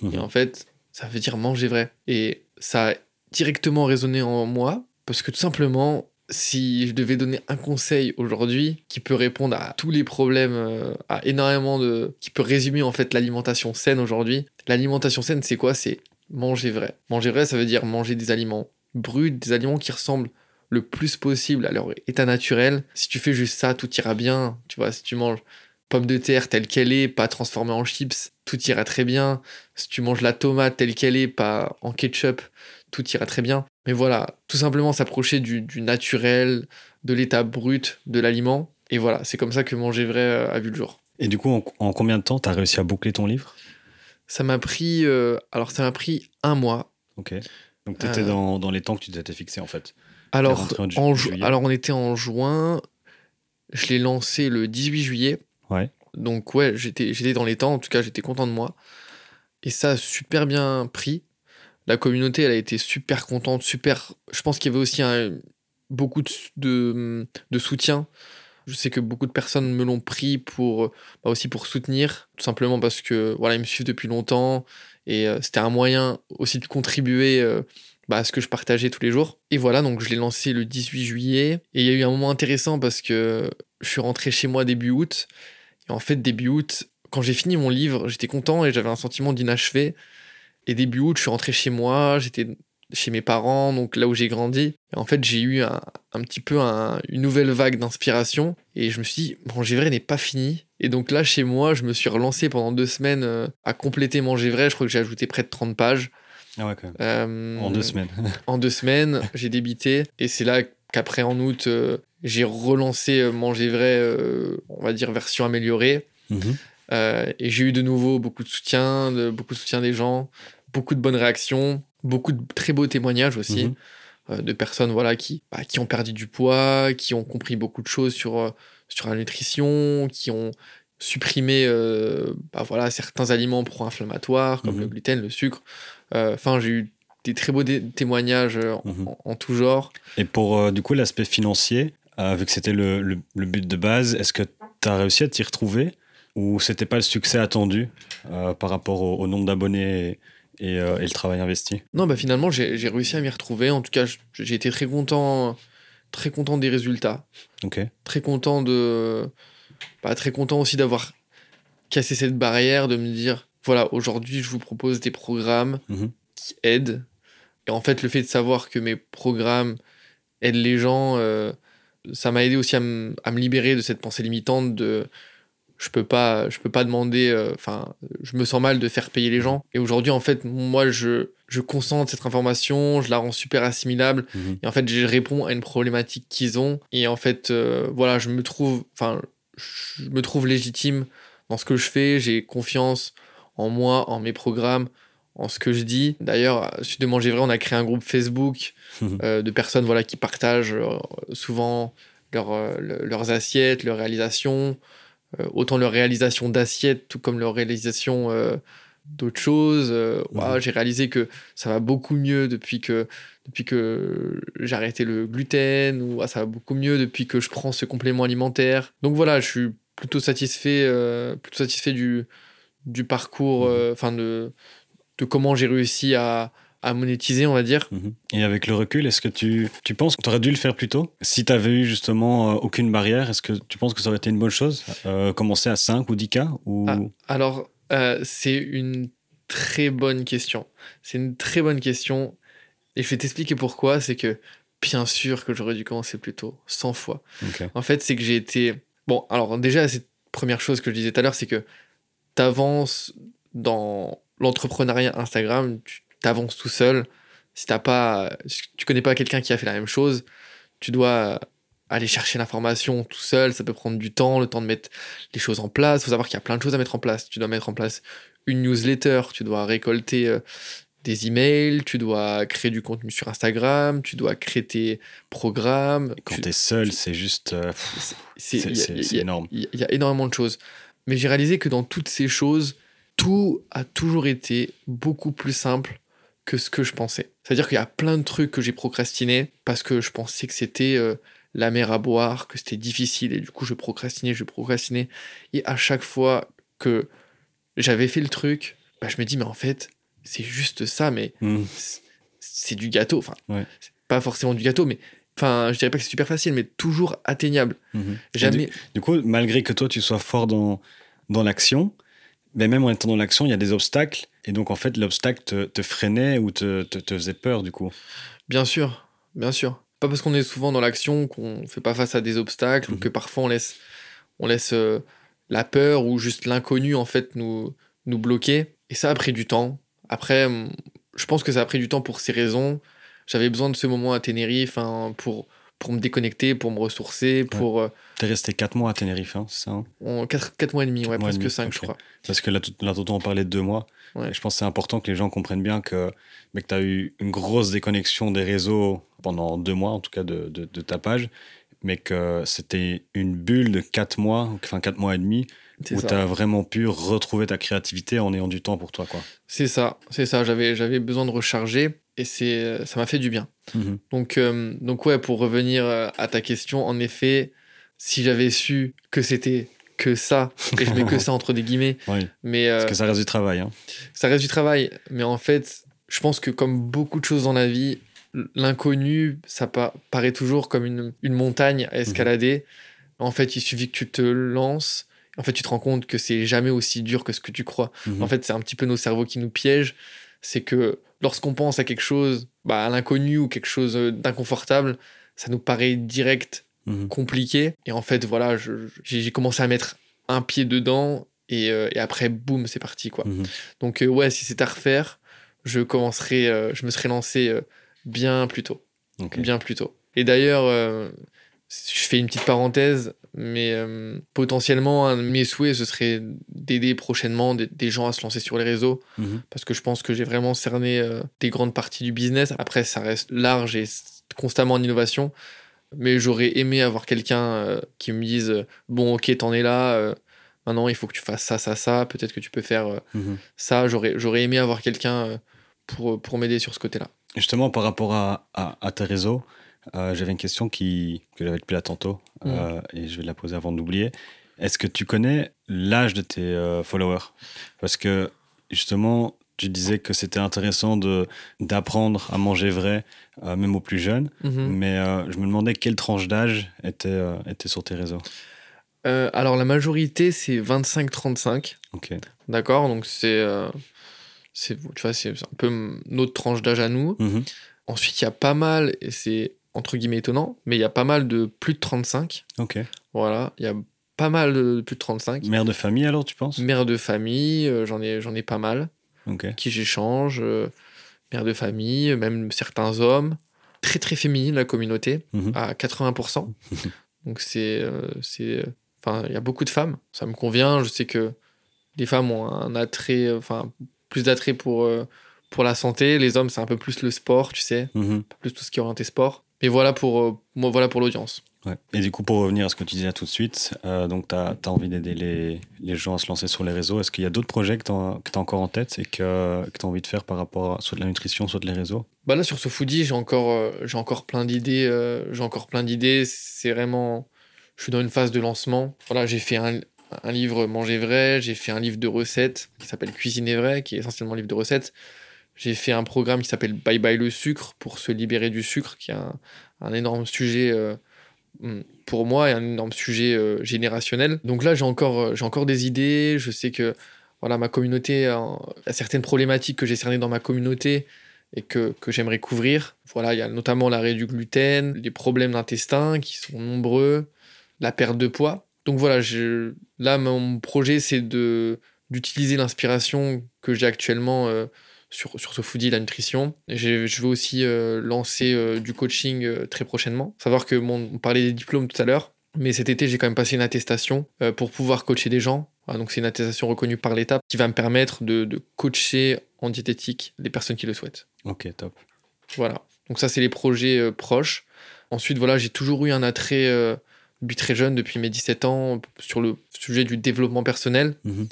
Mmh. et en fait ça veut dire manger vrai. Et ça a directement résonné en moi, parce que tout simplement, si je devais donner un conseil aujourd'hui qui peut répondre à tous les problèmes, euh, à énormément de. qui peut résumer en fait l'alimentation saine aujourd'hui, l'alimentation saine, c'est quoi? C'est manger vrai. Manger vrai, ça veut dire manger des aliments bruts, des aliments qui ressemblent le plus possible à leur état naturel. Si tu fais juste ça, tout ira bien. Tu vois, si tu manges pomme de terre telle qu'elle est, pas transformée en chips, tout ira très bien. Si tu manges la tomate telle qu'elle est, pas en ketchup, tout ira très bien. Mais voilà, tout simplement s'approcher du, naturel, de l'état brut de l'aliment. Et voilà, c'est comme ça que Manger Vrai a vu le jour. Et du coup, en, combien de temps tu as réussi à boucler ton livre? Ça m'a pris. Euh, alors, ça m'a pris un mois. Ok. Donc, tu étais euh. dans, les temps que tu t'étais fixé, en fait. Alors, en alors, on était en juin. Je l'ai lancé le 18 juillet. Donc ouais, j'étais, j'étais dans les temps, en tout cas j'étais content de moi. Et ça a super bien pris. La communauté, elle a été super contente, super... Je pense qu'il y avait aussi beaucoup de, de, soutien. Je sais que beaucoup de personnes me l'ont pris pour bah aussi pour soutenir, tout simplement parce que voilà, ils me suivent depuis longtemps et euh, c'était un moyen aussi de contribuer euh, bah, à ce que je partageais tous les jours. Et voilà, donc je l'ai lancé le 18 juillet et il y a eu un moment intéressant parce que je suis rentré chez moi début août et en fait, début août, quand j'ai fini mon livre, j'étais content et j'avais un sentiment d'inachevé. Et début août, je suis rentré chez moi, j'étais chez mes parents, donc là où j'ai grandi. Et en fait, j'ai eu un, petit peu une nouvelle vague d'inspiration. Et je me suis dit, Manger vrai n'est pas fini. Et donc là, chez moi, je me suis relancé pendant deux semaines euh, à compléter Manger vrai. Je crois que j'ai ajouté près de 30 pages. Ah ouais, quand même. Euh, en deux semaines. <laughs> en deux semaines, j'ai débité. Et c'est là qu'après, en août, euh, j'ai relancé euh, Manger Vrai, euh, on va dire version améliorée. Mhm. Euh, et j'ai eu de nouveau beaucoup de soutien, de, beaucoup de soutien des gens, beaucoup de bonnes réactions, beaucoup de très beaux témoignages aussi mhm. de personnes voilà qui bah, qui ont perdu du poids, qui ont compris beaucoup de choses sur sur la nutrition, qui ont supprimé bah, voilà certains aliments pro-inflammatoires comme mhm. le gluten, le sucre. Enfin, j'ai eu des très beaux témoignages en, en, tout genre. Et pour du coup l'aspect financier, euh, vu que c'était le, le, but de base, est-ce que tu as réussi à t'y retrouver ou c'était pas le succès attendu euh, par rapport au, nombre d'abonnés euh, et, le travail investi? Non, bah finalement j'ai réussi à m'y retrouver. En tout cas, j'ai été très content, très content des résultats. Ok. Très content de, bah, très content aussi d'avoir cassé cette barrière, de me dire voilà aujourd'hui je vous propose des programmes mhm. qui aident. Et en fait, le fait de savoir que mes programmes aident les gens ça m'a aidé aussi à, me libérer de cette pensée limitante de je peux pas je peux pas demander euh, enfin je me sens mal de faire payer les gens. Et aujourd'hui en fait moi je je concentre cette information je la rends super assimilable. Mhm. et en fait je réponds à une problématique qu'ils ont. Et en fait euh, voilà je me trouve enfin je me trouve légitime dans ce que je fais. J'ai confiance en moi en mes programmes en ce que je dis. D'ailleurs, suite de Manger Vrai, on a créé un groupe Facebook <laughs> euh, de personnes voilà, qui partagent euh, souvent leur, euh, le- leurs assiettes, leurs réalisations, euh, autant leur réalisation d'assiettes, tout comme leur réalisation euh, d'autres choses. Euh, Mhm. J'ai réalisé que ça va beaucoup mieux depuis que, depuis que j'ai arrêté le gluten, ou ah, ça va beaucoup mieux depuis que je prends ce complément alimentaire. Donc voilà, je suis plutôt satisfait, euh, plutôt satisfait du, du parcours, Mhm. euh, enfin de, de comment j'ai réussi à, à monétiser, on va dire. Mhm. Et avec le recul, est-ce que tu, tu penses que tu aurais dû le faire plus tôt? Si tu avais eu justement euh, aucune barrière, est-ce que tu penses que ça aurait été une bonne chose Euh, Commencer à 5 ou 10 cas ou... Ah. Alors, euh, c'est une très bonne question. C'est une très bonne question. Et je vais t'expliquer pourquoi. C'est que, bien sûr que j'aurais dû commencer plus tôt, 100 fois. En fait, c'est que j'ai été. Bon, alors, déjà, cette première chose que je disais tout à l'heure, c'est que tu avances dans l'entrepreneuriat Instagram, tu t'avances tout seul. Si t'as pas, si tu connais pas quelqu'un qui a fait la même chose, tu dois aller chercher l'information tout seul. Ça peut prendre du temps, le temps de mettre les choses en place. Il faut savoir qu'il y a plein de choses à mettre en place. Tu dois mettre en place une newsletter, tu dois récolter euh, des emails, tu dois créer du contenu sur Instagram, tu dois créer tes programmes. Quand tu- es seul, c'est juste. euh, c'est énorme. il y a- il y a énormément de choses. Mais j'ai réalisé que dans toutes ces choses, tout a toujours été beaucoup plus simple que ce que je pensais. C'est-à-dire qu'il y a plein de trucs que j'ai procrastinés parce que je pensais que c'était euh, la mer à boire, que c'était difficile et du coup je procrastinais, je procrastinais. Et à chaque fois que j'avais fait le truc, bah, je me dis mais en fait c'est juste ça, mais Mhm. c'est- du gâteau. Enfin, Ouais. pas forcément du gâteau, mais enfin je dirais pas que c'est super facile, mais toujours atteignable. Et Jamais. Du coup, malgré que toi, tu sois fort dans, dans l'action, mais même en étant dans l'action, il y a des obstacles. Et donc, en fait, l'obstacle te, te freinait ou te, te, te faisait peur, du coup. Bien sûr, bien sûr. Pas parce qu'on est souvent dans l'action qu'on fait pas face à des obstacles ou Mhm. que parfois on laisse, on laisse euh, la peur ou juste l'inconnu en fait nous, nous bloquer. Et ça a pris du temps. Après, je pense que ça a pris du temps pour ces raisons. J'avais besoin de ce moment à Tenerife hein, pour, pour me déconnecter, pour me ressourcer, pour euh, Tu es resté 4 mois à Tenerife, hein, c'est ça hein 4, mois et demi, ouais, presque demi, 5 je crois. Parce que là, tout- là Toto, on parlait de deux mois. Ouais. Et je pense que c'est important que les gens comprennent bien que, mais que tu as eu une grosse déconnexion des réseaux pendant deux mois, en tout cas de, de, de ta page, mais que c'était une bulle de quatre mois, enfin quatre mois et demi, où tu as vraiment pu retrouver ta créativité en ayant du temps pour toi. Quoi. C'est ça, c'est ça. J'avais, j'avais besoin de recharger et c'est, ça m'a fait du bien. Mhm. Donc, euh, donc ouais, pour revenir euh, à ta question, en effet, si j'avais su que c'était que ça, et je mets que ça entre des guillemets, <laughs> Oui, mais euh, parce que ça reste du travail. Hein. ça reste du travail. Mais en fait, je pense que comme beaucoup de choses dans la vie, l'inconnu, ça pa- paraît toujours comme une, une montagne à escalader. En fait, il suffit que tu te lances. En fait, tu te rends compte que c'est jamais aussi dur que ce que tu crois. Mhm. En fait, c'est un petit peu nos cerveaux qui nous piègent. C'est que lorsqu'on pense à quelque chose, bah, à l'inconnu ou quelque chose euh, d'inconfortable, ça nous paraît direct Mhm. compliqué. Et en fait, voilà, j'ai commencé à mettre un pied dedans et, euh, et après, boum, c'est parti, quoi. Mhm. Donc, euh, ouais, si c'est à refaire, je commencerai, euh, je me serais lancé bien plus tôt. Bien plus tôt. Et d'ailleurs, je fais une petite parenthèse, mais euh, potentiellement, un de mes souhaits, ce serait d'aider prochainement des, des gens à se lancer sur les réseaux, Mhm. parce que je pense que j'ai vraiment cerné euh, des grandes parties du business. Après, ça reste large et constamment en innovation, mais j'aurais aimé avoir quelqu'un euh, qui me dise, bon, ok, t'en es là, maintenant il faut que tu fasses ça, ça, ça, peut-être que tu peux faire Mhm. ça. J'aurais, j'aurais aimé avoir quelqu'un pour, pour m'aider sur ce côté-là. Justement, par rapport à, à, à tes réseaux, euh, j'avais une question qui, que j'avais depuis là tantôt, euh, et je vais la poser avant d'oublier. Est-ce que tu connais l'âge de tes euh, followers? Parce que justement, tu disais que c'était intéressant de d'apprendre à manger vrai, même aux plus jeunes. Mhm. Mais je me demandais quelle tranche d'âge était, était sur tes réseaux? Alors la majorité c'est 25-35, Ok. d'accord? Donc c'est, c'est, tu vois, c'est un peu notre tranche d'âge à nous. Mhm. Ensuite il y a pas mal, et c'est entre guillemets étonnant, mais il y a pas mal de plus de 35. Ok. Voilà, il y a pas mal de plus de 35. Mère de famille alors, tu penses? Mère de famille, euh, j'en ai, j'en ai pas mal, Ok. qui j'échange. euh, mère de famille, même certains hommes. Très très féminine la communauté, Mhm. à 80%. <laughs> Donc c'est, euh, c'est, enfin, il y a beaucoup de femmes. Ça me convient. Je sais que les femmes ont un attrait, enfin, plus d'attrait pour euh, pour la santé. Les hommes, c'est un peu plus le sport, tu sais, Mhm. plus tout ce qui est orienté sport. Mais voilà pour euh, moi, voilà pour l'audience. Et du coup, pour revenir à ce que tu disais tout de suite, euh, donc tu as, envie d'aider les, les, gens à se lancer sur les réseaux. Est-ce qu'il y a d'autres projets que tu as, encore en tête et que, que tu as envie de faire par rapport à soit de la nutrition, soit de les réseaux? Bah Là, sur ce foodie, j'ai encore, euh, j'ai encore plein d'idées. Euh, j'ai encore plein d'idées. C'est vraiment. Je suis dans une phase de lancement. Voilà, j'ai fait un, un livre Manger vrai, j'ai fait un livre de recettes qui s'appelle Cuisiner vrai, qui est essentiellement un livre de recettes. J'ai fait un programme qui s'appelle Bye Bye le sucre pour se libérer du sucre, qui est un, énorme sujet Mm. pour moi, est un énorme sujet euh, générationnel. Donc là, j'ai encore, euh, j'ai encore des idées. Je sais que voilà, ma communauté a, certaines problématiques que j'ai cernées dans ma communauté et que, que j'aimerais couvrir. Voilà, il y a notamment l'arrêt du gluten, les problèmes d'intestin qui sont nombreux, la perte de poids. Donc voilà, là, mon projet, c'est d'utiliser l'inspiration que j'ai actuellement euh, sur, sur ce foodie, la nutrition. Je vais aussi euh, lancer euh, du coaching euh, très prochainement. Savoir que mon, on parlait des diplômes tout à l'heure, mais cet été, j'ai quand même passé une attestation pour pouvoir coacher des gens. donc c'est une attestation reconnue par l'État qui va me permettre de, de, coacher en diététique les personnes qui le souhaitent. Ok, top. Voilà. Donc ça, c'est les projets proches. Ensuite, voilà, j'ai toujours eu un attrait depuis très jeune, depuis mes 17 ans, sur le sujet du développement personnel. Mhm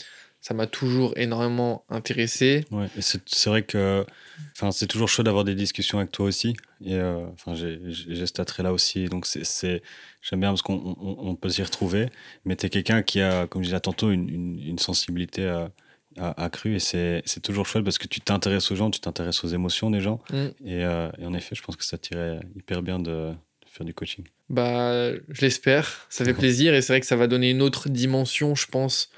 ça m'a toujours énormément intéressé. Ouais, c'est vrai que c'est toujours chaud d'avoir des discussions avec toi aussi. Et euh, enfin, j'ai cet attrait-là aussi. Donc, c'est j'aime bien parce qu'on on, peut s'y retrouver. Mais tu es quelqu'un qui a, comme je disais tantôt, une, une, sensibilité euh, accrue. Et c'est toujours chouette parce que tu t'intéresses aux gens, tu t'intéresses aux émotions des gens. Mm. Et, euh, et, en effet, je pense que ça tirait hyper bien de, faire du coaching. Bah, je l'espère. Ça fait <laughs> plaisir. Et c'est vrai que ça va donner une autre dimension, je pense.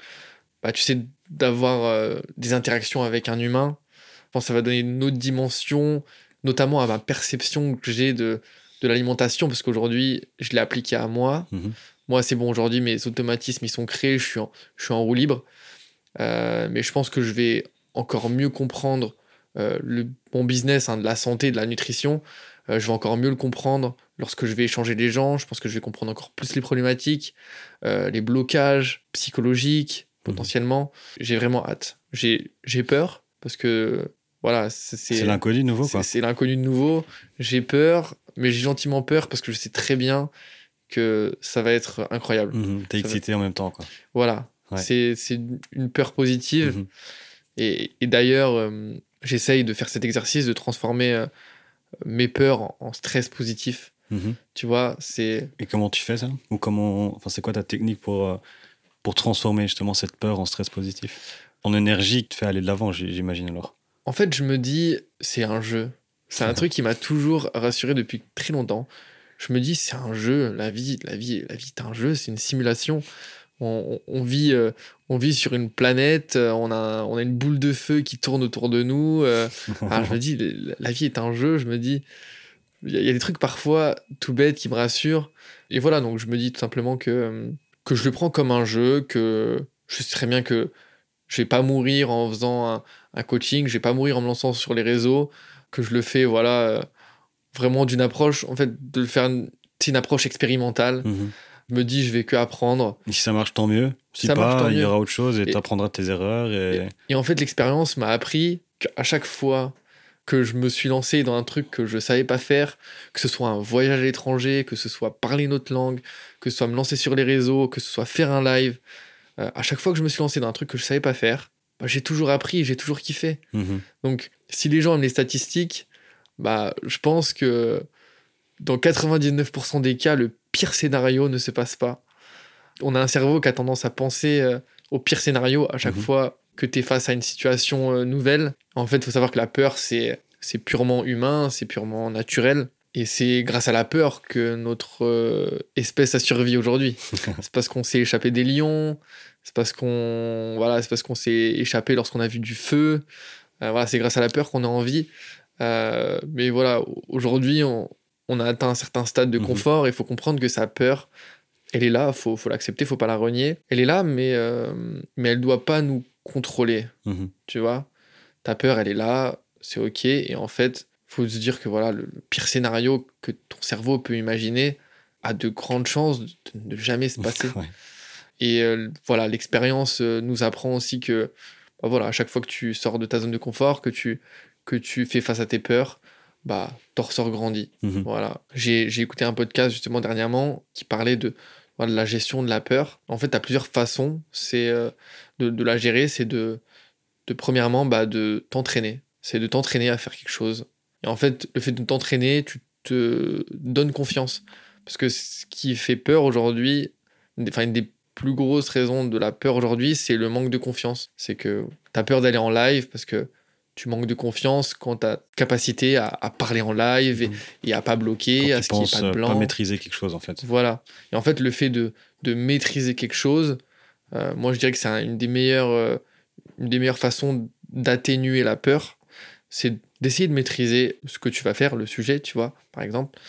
Bah, tu sais, d'avoir euh, des interactions avec un humain. Je pense que ça va donner une autre dimension, notamment à ma perception que j'ai de, de l'alimentation, parce qu'aujourd'hui, je l'ai appliqué à moi. Mhm. Moi, c'est bon, aujourd'hui, mes automatismes, ils sont créés, je suis en, je suis en roue libre. Euh, mais je pense que je vais encore mieux comprendre euh, le, mon business hein, de la santé, de la nutrition. je vais encore mieux le comprendre lorsque je vais échanger les gens. Je pense que je vais comprendre encore plus les problématiques, les blocages psychologiques, potentiellement. J'ai vraiment hâte. J'ai peur parce que voilà, c'est l'inconnu nouveau. C'est l'inconnu de nouveau. J'ai peur, mais j'ai gentiment peur parce que je sais très bien que ça va être incroyable. Mhm, t'es excité en même temps quoi. Voilà, c'est une peur positive. Mhm. Et, et d'ailleurs, euh, j'essaye de faire cet exercice de transformer euh, mes peurs en, stress positif. Mhm. Tu vois, c'est. Et comment tu fais ça? Ou comment, enfin, c'est quoi ta technique pour euh, pour transformer justement cette peur en stress positif En énergie qui te fait aller de l'avant, j'imagine alors. En fait, je me dis, c'est un jeu. C'est un <laughs> truc qui m'a toujours rassuré depuis très longtemps. Je me dis, c'est un jeu. La vie, la vie, la vie est un jeu. C'est une simulation. On, vit, euh, on vit sur une planète. Euh, on a, on a une boule de feu qui tourne autour de nous. Euh. <laughs> je me dis, la vie est un jeu. Je me dis, il y, a des trucs parfois tout bêtes qui me rassurent. Et voilà, donc je me dis tout simplement que que je le prends comme un jeu, que je sais très bien que je vais pas mourir en faisant un, coaching, je vais pas mourir en me lançant sur les réseaux, que je le fais, voilà, euh, vraiment d'une approche, en fait, de le faire une, une approche expérimentale. Mhm. Je me dis, je vais que apprendre. Et si ça marche, tant mieux. Si ça pas, il y aura autre chose et tu apprendras tes erreurs. Et, et en fait, l'expérience m'a appris qu'à chaque fois que je me suis lancé dans un truc que je savais pas faire, que ce soit un voyage à l'étranger, que ce soit parler notre langue, que ce soit me lancer sur les réseaux, que ce soit faire un live, euh, à chaque fois que je me suis lancé dans un truc que je savais pas faire, bah, j'ai toujours appris, j'ai toujours kiffé. Mhm. Donc, si les gens aiment les statistiques, bah, je pense que dans 99% des cas, le pire scénario ne se passe pas. On a un cerveau qui a tendance à penser euh, au pire scénario à chaque mhm. fois que tu es face à une situation euh, nouvelle. En fait, il faut savoir que la peur, c'est purement humain, c'est purement naturel. Et c'est grâce à la peur que notre euh, espèce a survécu aujourd'hui. <laughs> c'est parce qu'on s'est échappé des lions, c'est parce qu'on voilà, c'est parce qu'on s'est échappé lorsqu'on a vu du feu. Euh, voilà, c'est grâce à la peur qu'on a envie. mais voilà, aujourd'hui, on, a atteint un certain stade de mhm. confort. Il faut comprendre que sa peur, elle est là. Faut, faut l'accepter, faut pas la renier. Elle est là, mais mais elle doit pas nous contrôler. Mhm. Tu vois, ta peur, elle est là, c'est ok. Et en fait, faut se dire que voilà, le, pire scénario que ton cerveau peut imaginer a de grandes chances de ne jamais se passer. <laughs> Et euh, voilà, l'expérience euh, nous apprend aussi que bah voilà, à chaque fois que tu sors de ta zone de confort, que tu, que tu fais face à tes peurs, bah, torseur grandi. Mhm. Voilà. J'ai écouté un podcast justement dernièrement qui parlait de, de la gestion de la peur. En fait, tu as plusieurs façons c'est euh, de, de la gérer. C'est de, de, premièrement, bah, de t'entraîner. C'est de t'entraîner à faire quelque chose. Et en fait, le fait de t'entraîner, tu te donnes confiance. Parce que ce qui fait peur aujourd'hui, enfin, une des plus grosses raisons de la peur aujourd'hui, c'est le manque de confiance. C'est que tu as peur d'aller en live parce que tu manques de confiance quant à ta capacité à, à parler en live et, Mhm. et à pas bloquer, Quand à ce qu'il n'y ait pas de euh, blanc. pas maîtriser quelque chose, en fait. Voilà. Et en fait, le fait de, de maîtriser quelque chose, euh, moi je dirais que c'est un- une, des meilleures, euh, une des meilleures façons d'atténuer la peur, c'est d'essayer de maîtriser ce que tu vas faire, le sujet, tu vois, par exemple.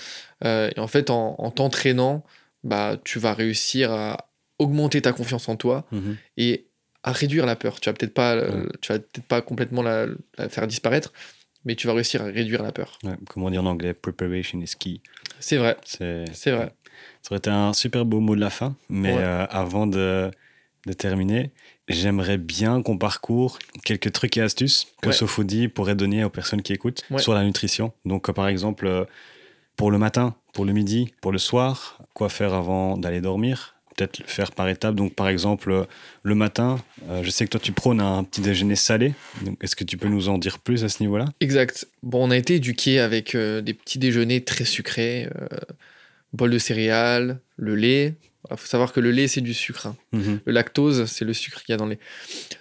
Euh, et en fait, en, en t'entraînant, bah, tu vas réussir à augmenter ta confiance en toi Mhm. et à réduire la peur. Tu vas peut-être pas, Ouais. tu vas peut-être pas complètement la, la faire disparaître, mais tu vas réussir à réduire la peur. Ouais, comment dire en anglais Preparation is key. C'est vrai, C'est c'est vrai. Ça aurait été un super beau mot de la fin, mais Ouais. euh, avant de, de terminer, j'aimerais bien qu'on parcourt quelques trucs et astuces que Ouais. Sofoudi pourrait donner aux personnes qui écoutent Ouais. sur la nutrition. Donc, euh, par exemple, euh, pour le matin, pour le midi, pour le soir, quoi faire avant d'aller dormir? Peut-être le faire par étapes. Donc, par exemple, euh, le matin, euh, je sais que toi, tu prônes un petit déjeuner salé. Est-ce que tu peux nous en dire plus à ce niveau-là? Exact. Bon, on a été éduqués avec euh, des petits déjeuners très sucrés, euh, bol de céréales, le lait. Il faut savoir que le lait, c'est du sucre. hein. Mhm. Le lactose, c'est le sucre qu'il y a dans le lait.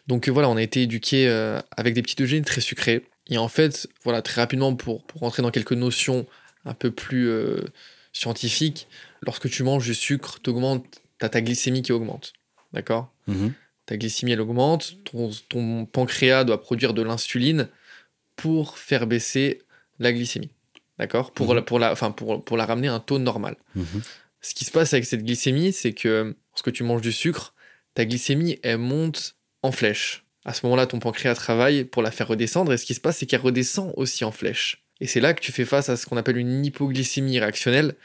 Donc euh, voilà, on a été éduqués euh, avec des petits déjeuners très sucrés. Et en fait, voilà, très rapidement, pour, pour rentrer dans quelques notions un peu plus euh, scientifiques, lorsque tu manges du sucre, t'augmentes- t'as ta glycémie qui augmente. D'accord? Mhm. ta glycémie elle augmente, ton, ton pancréas doit produire de l'insuline pour faire baisser la glycémie. D'accord? Pour, Mhm. la, pour, la, enfin pour, pour la ramener à un taux normal. Ce qui se passe avec cette glycémie, c'est que lorsque tu manges du sucre, ta glycémie, elle monte en flèche. À ce moment-là, ton pancréas travaille pour la faire redescendre, et ce qui se passe, c'est qu'elle redescend aussi en flèche. Et c'est là que tu fais face à ce qu'on appelle une hypoglycémie réactionnelle.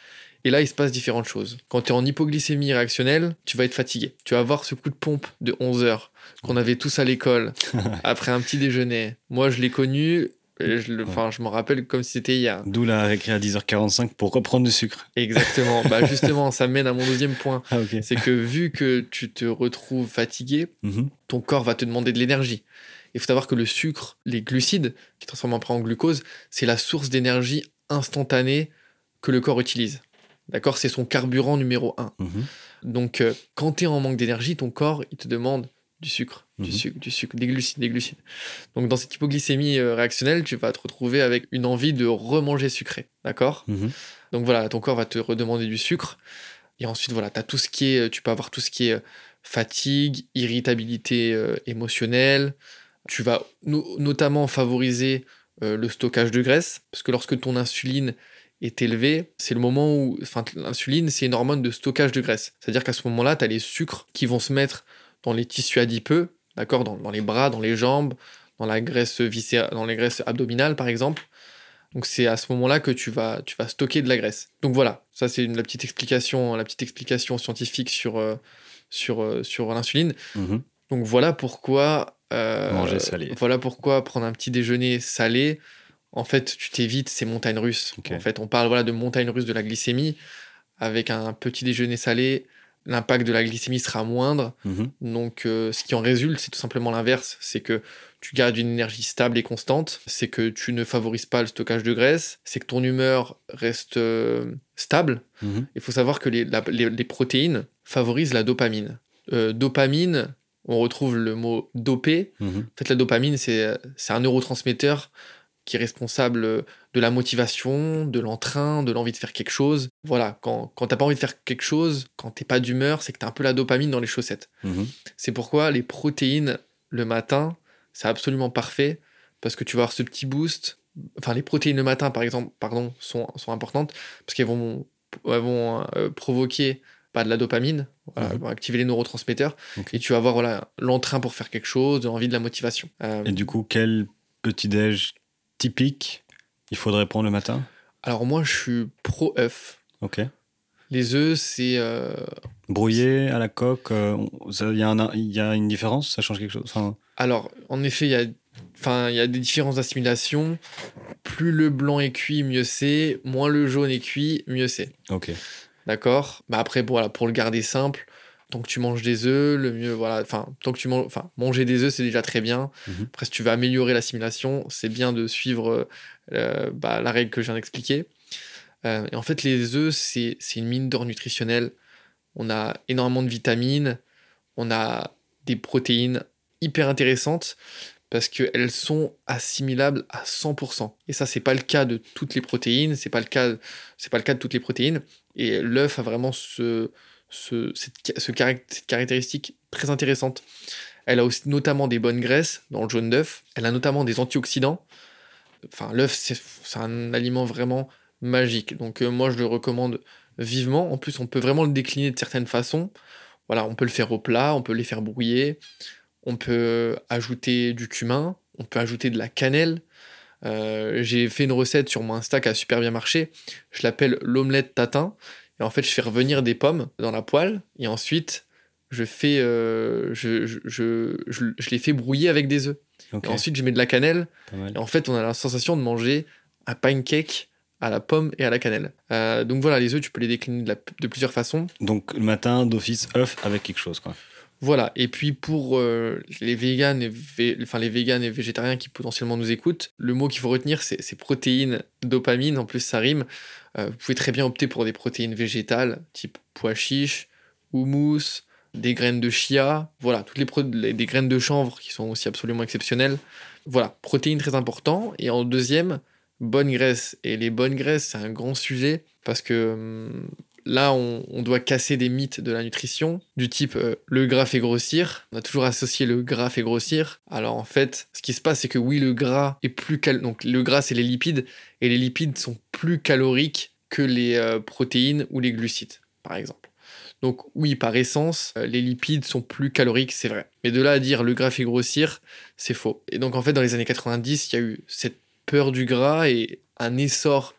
Et là, il se passe différentes choses. Quand tu es en hypoglycémie réactionnelle, tu vas être fatigué. Tu vas avoir ce coup de pompe de 11 heures qu'on avait tous à l'école <laughs> après un petit déjeuner. Moi, je l'ai connu. Et Je, le- enfin, je m'en rappelle comme si c'était hier. D'où la récré à 10h45 pour reprendre du sucre. Exactement. bah <laughs> justement, ça mène à mon deuxième point. Ah. C'est que vu que tu te retrouves fatigué, Mhm. ton corps va te demander de l'énergie. Il faut savoir que le sucre, les glucides, qui transforment après en glucose, c'est la source d'énergie instantanée que le corps utilise. D'accord? C'est son carburant numéro un. Mhm. Donc, euh, quand tu es en manque d'énergie, ton corps, il te demande du sucre, du Mhm. sucre, du sucre, des glucides, des glucides. Donc, dans cette hypoglycémie euh, réactionnelle, tu vas te retrouver avec une envie de remanger sucré. D'accord? Mhm. donc voilà, ton corps va te redemander du sucre. Et ensuite, voilà, as tout ce qui est, tu peux avoir tout ce qui est euh, fatigue, irritabilité euh, émotionnelle. Tu vas no- notamment favoriser euh, le stockage de graisse, parce que lorsque ton insuline est élevée, c'est le moment où, enfin, l'insuline, c'est une hormone de stockage de graisse. C'est-à-dire qu'à ce moment-là, tu as les sucres qui vont se mettre dans les tissus adipeux, d'accord, dans, dans les bras, dans les jambes, dans la graisse viscérale, dans les graisses abdominales, par exemple. Donc c'est à ce moment-là que tu vas, tu vas stocker de la graisse. Donc voilà, ça c'est une- la petite explication, la petite explication scientifique sur, euh, sur, euh, sur l'insuline. Mhm. Donc voilà pourquoi euh, Manger salé. Voilà pourquoi prendre un petit déjeuner salé. En fait, tu t'évites ces montagnes russes. En fait, on parle voilà de montagnes russes de la glycémie. Avec un petit déjeuner salé, l'impact de la glycémie sera moindre. Mhm. Donc, euh, ce qui en résulte, c'est tout simplement l'inverse. C'est que tu gardes une énergie stable et constante. C'est que tu ne favorises pas le stockage de graisse. C'est que ton humeur reste euh, stable. Mhm. Il faut savoir que les, la- les- les protéines favorisent la dopamine. Euh, dopamine, on retrouve le mot dopé. Mhm. En fait, la dopamine, c'est un neurotransmetteur qui est responsable de la motivation, de l'entrain, de l'envie de faire quelque chose. Voilà, quand, quand t'as pas envie de faire quelque chose, quand t'es pas d'humeur, c'est que t'as un peu la dopamine dans les chaussettes. Mhm. C'est pourquoi les protéines le matin, c'est absolument parfait parce que tu vas avoir ce petit boost. Enfin, les protéines le matin, par exemple, pardon, sont, sont importantes parce qu'elles vont, elles vont euh, provoquer pas de la dopamine, voilà, vont activer les neurotransmetteurs et tu vas avoir voilà, l'entrain pour faire quelque chose, de l'envie, de la motivation. Euh, Et du coup, quel petit-déj typique il faudrait prendre le matin? Alors moi, je suis pro œuf. Ok. Les œufs, c'est euh, Brouillé à la coque, euh, il y, a un- il y a une différence? Ça change quelque chose? Enfin, Alors, en effet, il y a, enfin, il y a des différences d'assimilation. plus le blanc est cuit, mieux c'est. Moins le jaune est cuit, mieux c'est. Ok. D'accord? Bah Après, voilà, pour le garder simple, tant que tu manges des œufs, le mieux, voilà, enfin, tant que tu manges, enfin, manger des œufs, c'est déjà très bien. Mhm. Après, si tu veux améliorer l'assimilation, c'est bien de suivre euh, bah, la règle que je viens d'expliquer. Euh, et en fait, les œufs, c'est une mine d'or nutritionnelle. On a énormément de vitamines, on a des protéines hyper intéressantes parce qu'elles sont assimilables à 100%. Et ça, c'est pas le cas de toutes les protéines, c'est pas le cas, pas le cas de toutes les protéines. Et l'œuf a vraiment ce, ce, cette, cette caractéristique très intéressante. Elle a aussi notamment des bonnes graisses dans le jaune d'œuf. Elle a notamment des antioxydants. Enfin, l'œuf, c'est un aliment vraiment magique. Donc, euh, moi, je le recommande vivement. En plus, on peut vraiment le décliner de certaines façons. Voilà, on peut le faire au plat, on peut les faire brouiller, on peut ajouter du cumin, on peut ajouter de la cannelle. Euh, J'ai fait une recette sur mon Insta qui a super bien marché. Je l'appelle l'omelette tatin. Et en fait, je fais revenir des pommes dans la poêle et ensuite, je fais, euh, je, je, je- je les fais brouiller avec des œufs. Et ensuite, je mets de la cannelle et en fait, on a la sensation de manger un pancake à la pomme et à la cannelle. Euh, donc voilà, les œufs, tu peux les décliner de, la- de plusieurs façons. Donc le matin d'office œuf avec quelque chose quoi. Voilà. Et puis pour euh, les véganes et vé- enfin les véganes et végétariens qui potentiellement nous écoutent, le mot qu'il faut retenir, c'est c'est protéines, dopamine. En plus, ça rime. Euh, vous pouvez très bien opter pour des protéines végétales, type pois chiche, houmous, des graines de chia. Voilà, toutes les, des graines de chanvre qui sont aussi absolument exceptionnelles. Voilà, protéines très important. Et en deuxième, bonne graisse. Et les bonnes graisses, c'est un grand sujet parce que hum, là, on, on doit casser des mythes de la nutrition du type euh, le gras fait grossir. On a toujours associé le gras fait grossir. Alors en fait, ce qui se passe, c'est que oui, le gras est plus cal... donc le gras c'est les lipides et les lipides sont plus caloriques que les euh, protéines ou les glucides, par exemple. Donc oui, par essence, euh, les lipides sont plus caloriques, c'est vrai. Mais de là à dire le gras fait grossir, c'est faux. Et donc en fait, dans les années 90, il y a eu cette peur du gras et un essor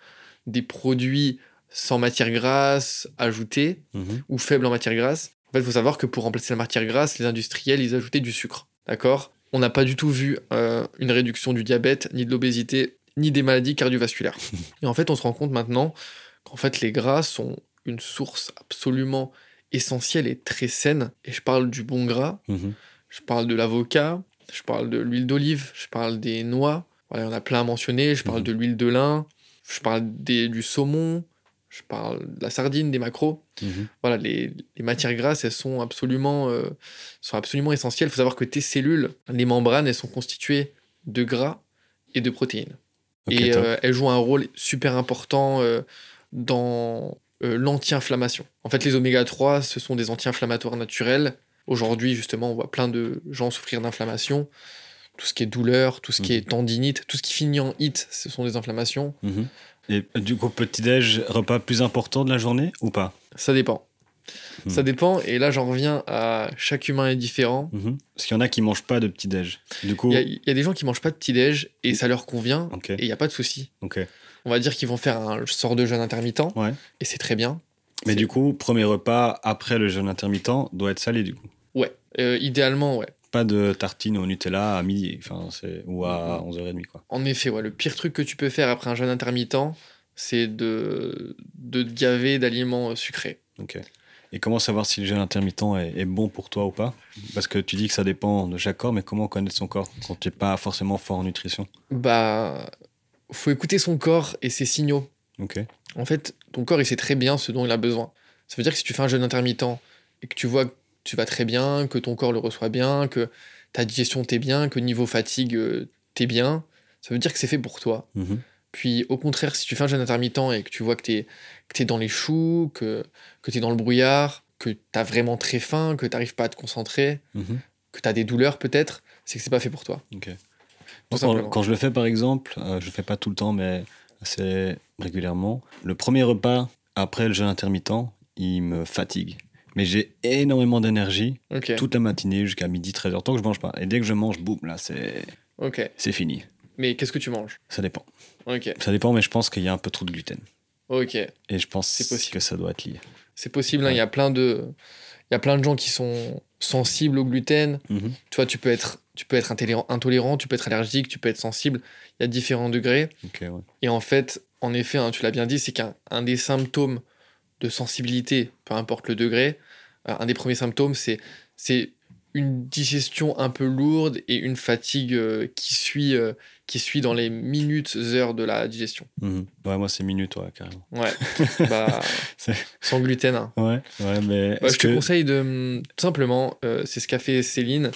des produits sans matière grasse ajoutée Mhm. ou faible en matière grasse. En fait, il faut savoir que pour remplacer la matière grasse, les industriels, ils ajoutaient du sucre. D'accord? On n'a pas du tout vu euh, une réduction du diabète, ni de l'obésité, ni des maladies cardiovasculaires. <laughs> Et en fait, on se rend compte maintenant qu'en fait, les gras sont une source absolument essentielle et très saine. Et je parle du bon gras, Mhm. je parle de l'avocat, je parle de l'huile d'olive, je parle des noix. Voilà, il y en a plein à mentionner. Je parle Mhm. de l'huile de lin, je parle des, du saumon, je parle de la sardine, des macros. Mhm. Voilà, les, les matières grasses, elles sont absolument, euh, sont absolument essentielles. Il faut savoir que tes cellules, les membranes, elles sont constituées de gras et de protéines. Et euh, elles jouent un rôle super important euh, dans euh, l'anti-inflammation. En fait, les oméga 3, ce sont des anti-inflammatoires naturels. Aujourd'hui, justement, on voit plein de gens souffrir d'inflammation. Tout ce qui est douleur, tout ce qui Mhm. est tendinite, tout ce qui finit en it, ce sont des inflammations. Mhm. Et euh, du coup petit-déj, repas plus important de la journée ou pas? Ça dépend. Mhm. Ça dépend, et là j'en reviens à chaque humain est différent. Mhm. Parce qu'il y en a qui mangent pas de petit-déj. Du coup, Il y, a- il y a des gens qui mangent pas de petit-déj et ça leur convient, et il n'y a pas de souci. On va dire qu'ils vont faire un sort de jeûne intermittent, Ouais. et c'est très bien. Mais du coup, premier repas après le jeûne intermittent doit être salé du coup. Ouais, euh, idéalement, ouais. Pas de tartine au Nutella à midi, enfin ou à 11h30 quoi. En effet, ouais, le pire truc que tu peux faire après un jeûne intermittent, c'est de, de te gaver d'aliments euh, sucrés. Ok. Et comment savoir si le jeûne intermittent est, est bon pour toi ou pas? Parce que tu dis que ça dépend de chaque corps, mais comment connaître son corps quand tu n'es pas forcément fort en nutrition? Bah, faut écouter son corps et ses signaux. En fait, ton corps, il sait très bien ce dont il a besoin. Ça veut dire que si tu fais un jeûne intermittent et que tu vois que tu vas très bien, que ton corps le reçoit bien, que ta digestion t'est bien, que niveau fatigue euh, t'es bien, ça veut dire que c'est fait pour toi. Mhm. Puis au contraire, si tu fais un jeûne intermittent et que tu vois que t'es que es dans les choux, que, que t'es dans le brouillard, que t'as vraiment très faim, que t'arrives pas à te concentrer, Mhm. que t'as des douleurs peut-être, c'est que c'est pas fait pour toi. Tout Quand, simplement. quand je le fais par exemple, euh, je le fais pas tout le temps, mais assez régulièrement. Le premier repas après le jeûne intermittent, il me fatigue. Mais j'ai énormément d'énergie toute la matinée jusqu'à midi 13h tant que je mange pas. Et dès que je mange, boum, là c'est c'est fini. Mais qu'est-ce que tu manges? Ça dépend. Ça dépend, mais je pense qu'il y a un peu trop de gluten. ok. Et je pense que ça doit être lié. C'est possible, hein, il y a plein de... il y a plein de gens qui sont sensibles au gluten. Mhm. Tu vois, tu peux être, tu peux être intolérant, intolérant, tu peux être allergique, tu peux être sensible. Il y a différents degrés. Ouais. Et en fait, en effet, hein, tu l'as bien dit, c'est qu'un un des symptômes de sensibilité, peu importe le degré, euh, un des premiers symptômes, c'est une digestion un peu lourde et une fatigue euh, qui suit euh, qui suit dans les minutes heures de la digestion. Mhm. Ouais, moi, c'est minute, ouais, carrément. Ouais. <laughs> bah sans gluten. hein. Ouais, ouais, mais. Bah, je te que- conseille de hum, tout simplement, euh, c'est ce qu'a fait Céline,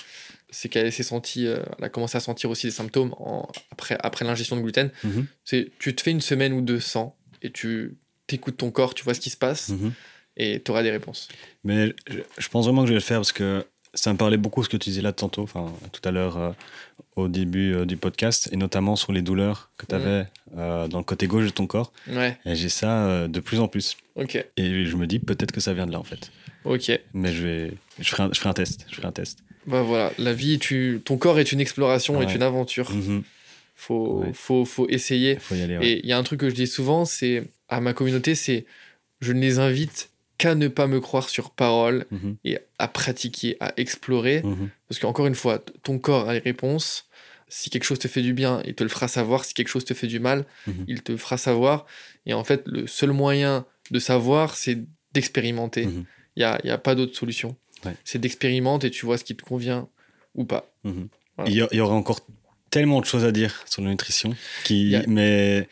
c'est qu'elle s'est sentie, euh, elle a commencé à sentir aussi des symptômes en- après après l'ingestion de gluten. Mhm. C'est tu te fais une semaine ou deux sans et tu t'écoutes ton corps, tu vois ce qui se passe Mhm. et tu auras des réponses. Mais je pense vraiment que je vais le faire parce que ça me parlait beaucoup ce que tu disais là tantôt, enfin tout à l'heure euh, au début euh, du podcast, et notamment sur les douleurs que tu avais dans le côté gauche de ton corps. Ouais, Et j'ai ça euh, de plus en plus. ok, Et je me dis peut-être que ça vient de là en fait. ok. Mais je vais, je ferai un, je ferai un test. Je ferai un test. Bah voilà, la vie, tu, ton corps est une exploration, est une aventure. Mhm. Faut, Ouais. faut, faut essayer. Faut y aller. Et il y a un truc que je dis souvent, c'est à ma communauté, c'est je ne les invite qu'à ne pas me croire sur parole Mhm. et à pratiquer, à explorer. Mhm. Parce qu'encore une fois, ton corps a les réponses. Si quelque chose te fait du bien, il te le fera savoir. Si quelque chose te fait du mal, Mhm. il te le fera savoir. Et en fait, le seul moyen de savoir, c'est d'expérimenter. Il n'y a, y a pas d'autre solution. Ouais. C'est d'expérimenter et tu vois ce qui te convient ou pas. Voilà. Il y, a- il y aurait encore tellement de choses à dire sur la nutrition, qui, a- mais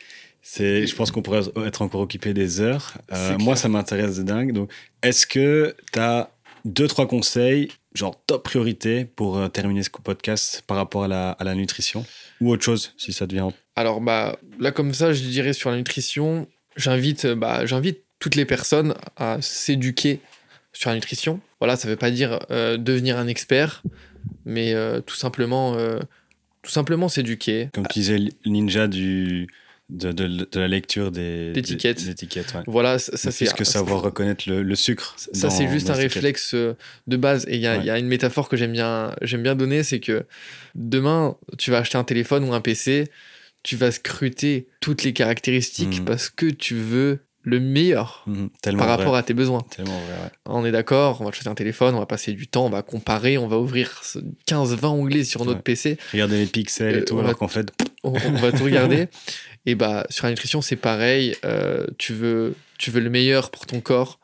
c'est, je pense qu'on pourrait être encore occupé des heures. Euh, moi, ça m'intéresse de dingue. Donc, est-ce que tu as deux, trois conseils, genre top priorité pour euh, terminer ce podcast par rapport à la, à la nutrition ou autre chose, si ça devient. Alors bah là comme ça, je dirais sur la nutrition, j'invite euh, bah, j'invite toutes les personnes à s'éduquer sur la nutrition. Voilà, ça veut pas dire euh, devenir un expert, mais tout simplement tout simplement s'éduquer. Comme tu disais, ninja du, de, de, de la lecture des D'étiquettes. des- des étiquettes, ouais. Voilà, ça, ça, c'est que savoir reconnaître le, le sucre. ça c'est juste un réflexe euh, de base. Et il y, a- il y a une métaphore que j'aime bien j'aime bien donner, c'est que demain tu vas acheter un téléphone ou un PC, tu vas scruter toutes les caractéristiques Mhm. parce que tu veux le meilleur Mhm, par vrai. rapport à tes besoins. Tellement vrai, ouais. On est d'accord, on va choisir un téléphone, on va passer du temps, on va comparer, on va ouvrir 15-20 onglets sur notre Ouais. PC, Regarder les pixels Euh, et tout, voilà. alors qu'en fait, on, on va tout regarder. Et bah sur la nutrition c'est pareil, euh, tu veux tu veux le meilleur pour ton corps.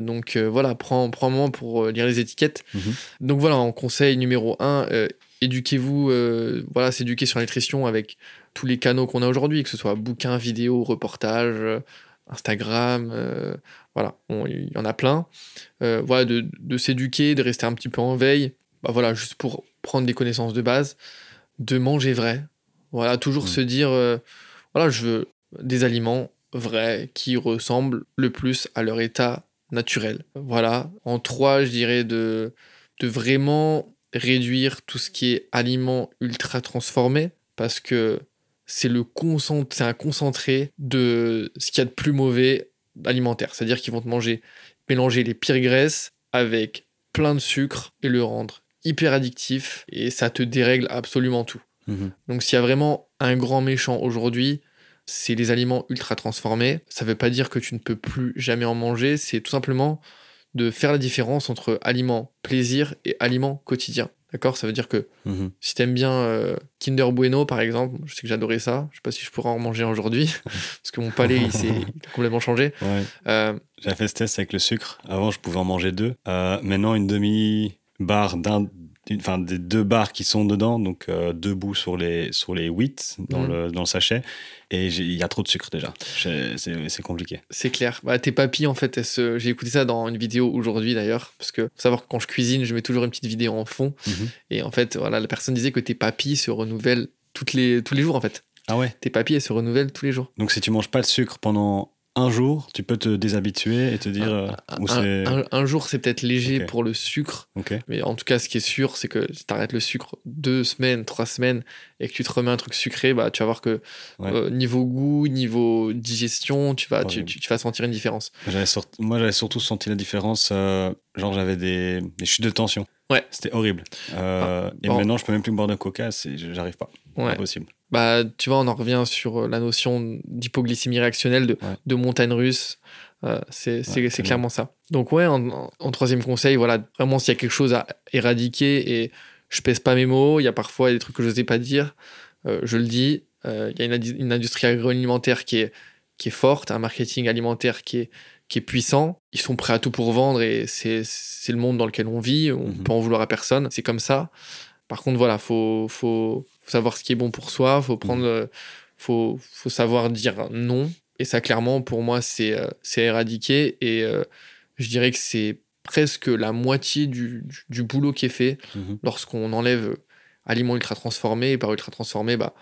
Donc euh, voilà, prends, prends un moment pour euh, lire les étiquettes. Mhm. Donc voilà, en conseil numéro 1, éduquez-vous, euh, voilà, s'éduquer sur la nutrition avec tous les canaux qu'on a aujourd'hui, que ce soit bouquins, vidéos, reportages, Instagram, voilà, il y en a plein. Voilà, de, de s'éduquer, de rester un petit peu en veille, bah voilà, juste pour prendre des connaissances de base, de manger vrai. Voilà, toujours Mhm. se dire, euh, voilà, je veux des aliments vrais qui ressemblent le plus à leur état naturel. Voilà, en trois, je dirais de, de vraiment réduire tout ce qui est aliments ultra transformés parce que c'est le c'est un concentré de ce qu'il y a de plus mauvais alimentaire. C'est-à-dire qu'ils vont te manger, mélanger les pires graisses avec plein de sucre et le rendre hyper addictif et ça te dérègle absolument tout. Mhm. Donc s'il y a vraiment un grand méchant aujourd'hui, c'est les aliments ultra transformés. Ça veut pas dire que tu ne peux plus jamais en manger, c'est tout simplement de faire la différence entre aliments plaisir et aliments quotidiens. D'accord? Ça veut dire que Mhm. si t'aimes bien euh, Kinder Bueno par exemple, je sais que j'adorais ça, je sais pas si je pourrais en manger aujourd'hui, <laughs> parce que mon palais il s'est complètement changé. Ouais. Euh, J'avais fait ce test avec le sucre. Avant, je pouvais en manger deux. Euh, maintenant, une demi-barre d'un. Enfin, des deux barres qui sont dedans, donc euh, deux bouts sur les, sur les 8 dans, Mhm. le, dans le sachet. Et il y a trop de sucre déjà. C'est compliqué. C'est clair. Bah, tes papilles, en fait, se- j'ai écouté ça dans une vidéo aujourd'hui d'ailleurs, parce que faut savoir que quand je cuisine, je mets toujours une petite vidéo en fond. Mhm. Et en fait, voilà, la personne disait que tes papilles se renouvellent toutes les, tous les jours, en fait. Ah ouais Tes papilles, elles se renouvellent tous les jours. Donc, si tu manges pas de sucre pendant un jour, tu peux te déshabituer et te dire. euh, Un, où c'est. un- un jour, c'est peut-être léger pour le sucre, mais en tout cas, ce qui est sûr, c'est que si t'arrêtes le sucre deux semaines, trois semaines, et que tu te remets un truc sucré, bah, tu vas voir que Ouais. euh, niveau goût, niveau digestion, tu vas, tu, tu- tu vas sentir une différence. Moi, j'avais surtout senti la différence. euh, genre, j'avais des... des chutes de tension. Ouais. C'était horrible. Euh, et bon. maintenant, je peux même plus boire de coca. c'est- J'arrive pas. Ouais. Impossible. Bah, tu vois, on en revient sur euh, la notion d'hypoglycémie réactionnelle, de, Ouais. de montagne russe. Euh, c'est Ouais, clairement ça. Donc ouais, en, en- en troisième conseil, voilà, vraiment s'il y a quelque chose à éradiquer et je pèse pas mes mots, il y a parfois des trucs que je n'osais pas dire, euh, je le dis. Euh, Il y a une, industrie agroalimentaire qui est, qui est forte, un marketing alimentaire qui est, qui est puissant. Ils sont prêts à tout pour vendre et c'est le monde dans lequel on vit. On Mhm. peut en vouloir à personne. C'est comme ça. Par contre, voilà, faut, faut, faut savoir ce qui est bon pour soi. Faut prendre, euh, faut, faut savoir dire non. Et ça, clairement, pour moi, c'est euh, c'est éradiqué. Et euh, je dirais que c'est presque la moitié du, du, du boulot qui est fait Mhm. lorsqu'on enlève aliments ultra transformés. Et par ultra transformés, bah,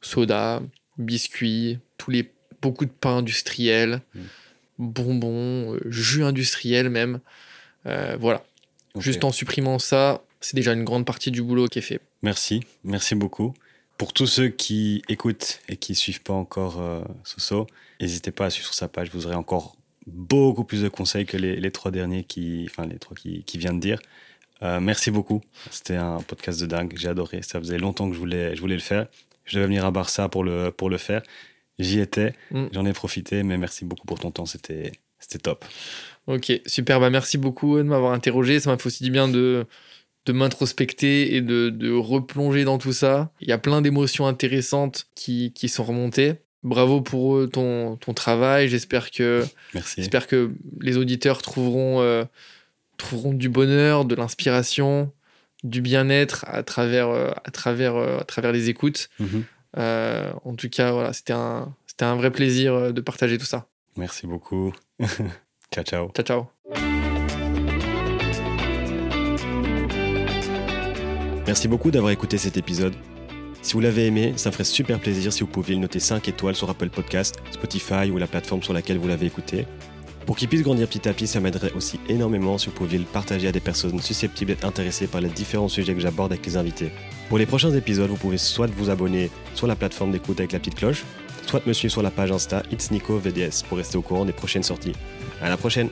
soda, biscuits, tous les, beaucoup de pain industriel, Mm. bonbons, jus industriel même. Euh, voilà. Juste en supprimant ça, c'est déjà une grande partie du boulot qui est fait. Merci, merci beaucoup. Pour tous ceux qui écoutent et qui suivent pas encore euh, Soso, n'hésitez pas à suivre sur sa page. Vous aurez encore beaucoup plus de conseils que les, les trois derniers qui, enfin les trois qui, qui vient de dire. Euh, merci beaucoup. C'était un podcast de dingue. J'ai adoré. Ça faisait longtemps que je voulais, je voulais le faire. Je devais venir à Barça pour le, pour le faire. J'y étais. Mm. J'en ai profité. Mais merci beaucoup pour ton temps. C'était, c'était top. Ok, super. Bah, merci beaucoup de m'avoir interrogé. Ça m'a fait aussi du bien de, de m'introspecter et de, de replonger dans tout ça. Il y a plein d'émotions intéressantes qui, qui sont remontées. Bravo pour ton, ton travail. J'espère que, j'espère que les auditeurs trouveront, euh, trouveront du bonheur, de l'inspiration, du bien-être à travers, euh, à, travers, euh, à travers les écoutes. Mhm. En tout cas, voilà, c'était un, c'était un vrai plaisir de partager tout ça. Merci beaucoup. <laughs> ciao, ciao. Ciao, ciao. Merci beaucoup d'avoir écouté cet épisode. Si vous l'avez aimé, ça me ferait super plaisir si vous pouviez le noter 5 étoiles sur Apple Podcast, Spotify ou la plateforme sur laquelle vous l'avez écouté. Pour qu'il puisse grandir petit à petit, ça m'aiderait aussi énormément si vous pouviez le partager à des personnes susceptibles d'être intéressées par les différents sujets que j'aborde avec les invités. Pour les prochains épisodes, vous pouvez soit vous abonner sur la plateforme d'écoute avec la petite cloche, soit me suivre sur la page Insta It's Nico VDS pour rester au courant des prochaines sorties. À la prochaine!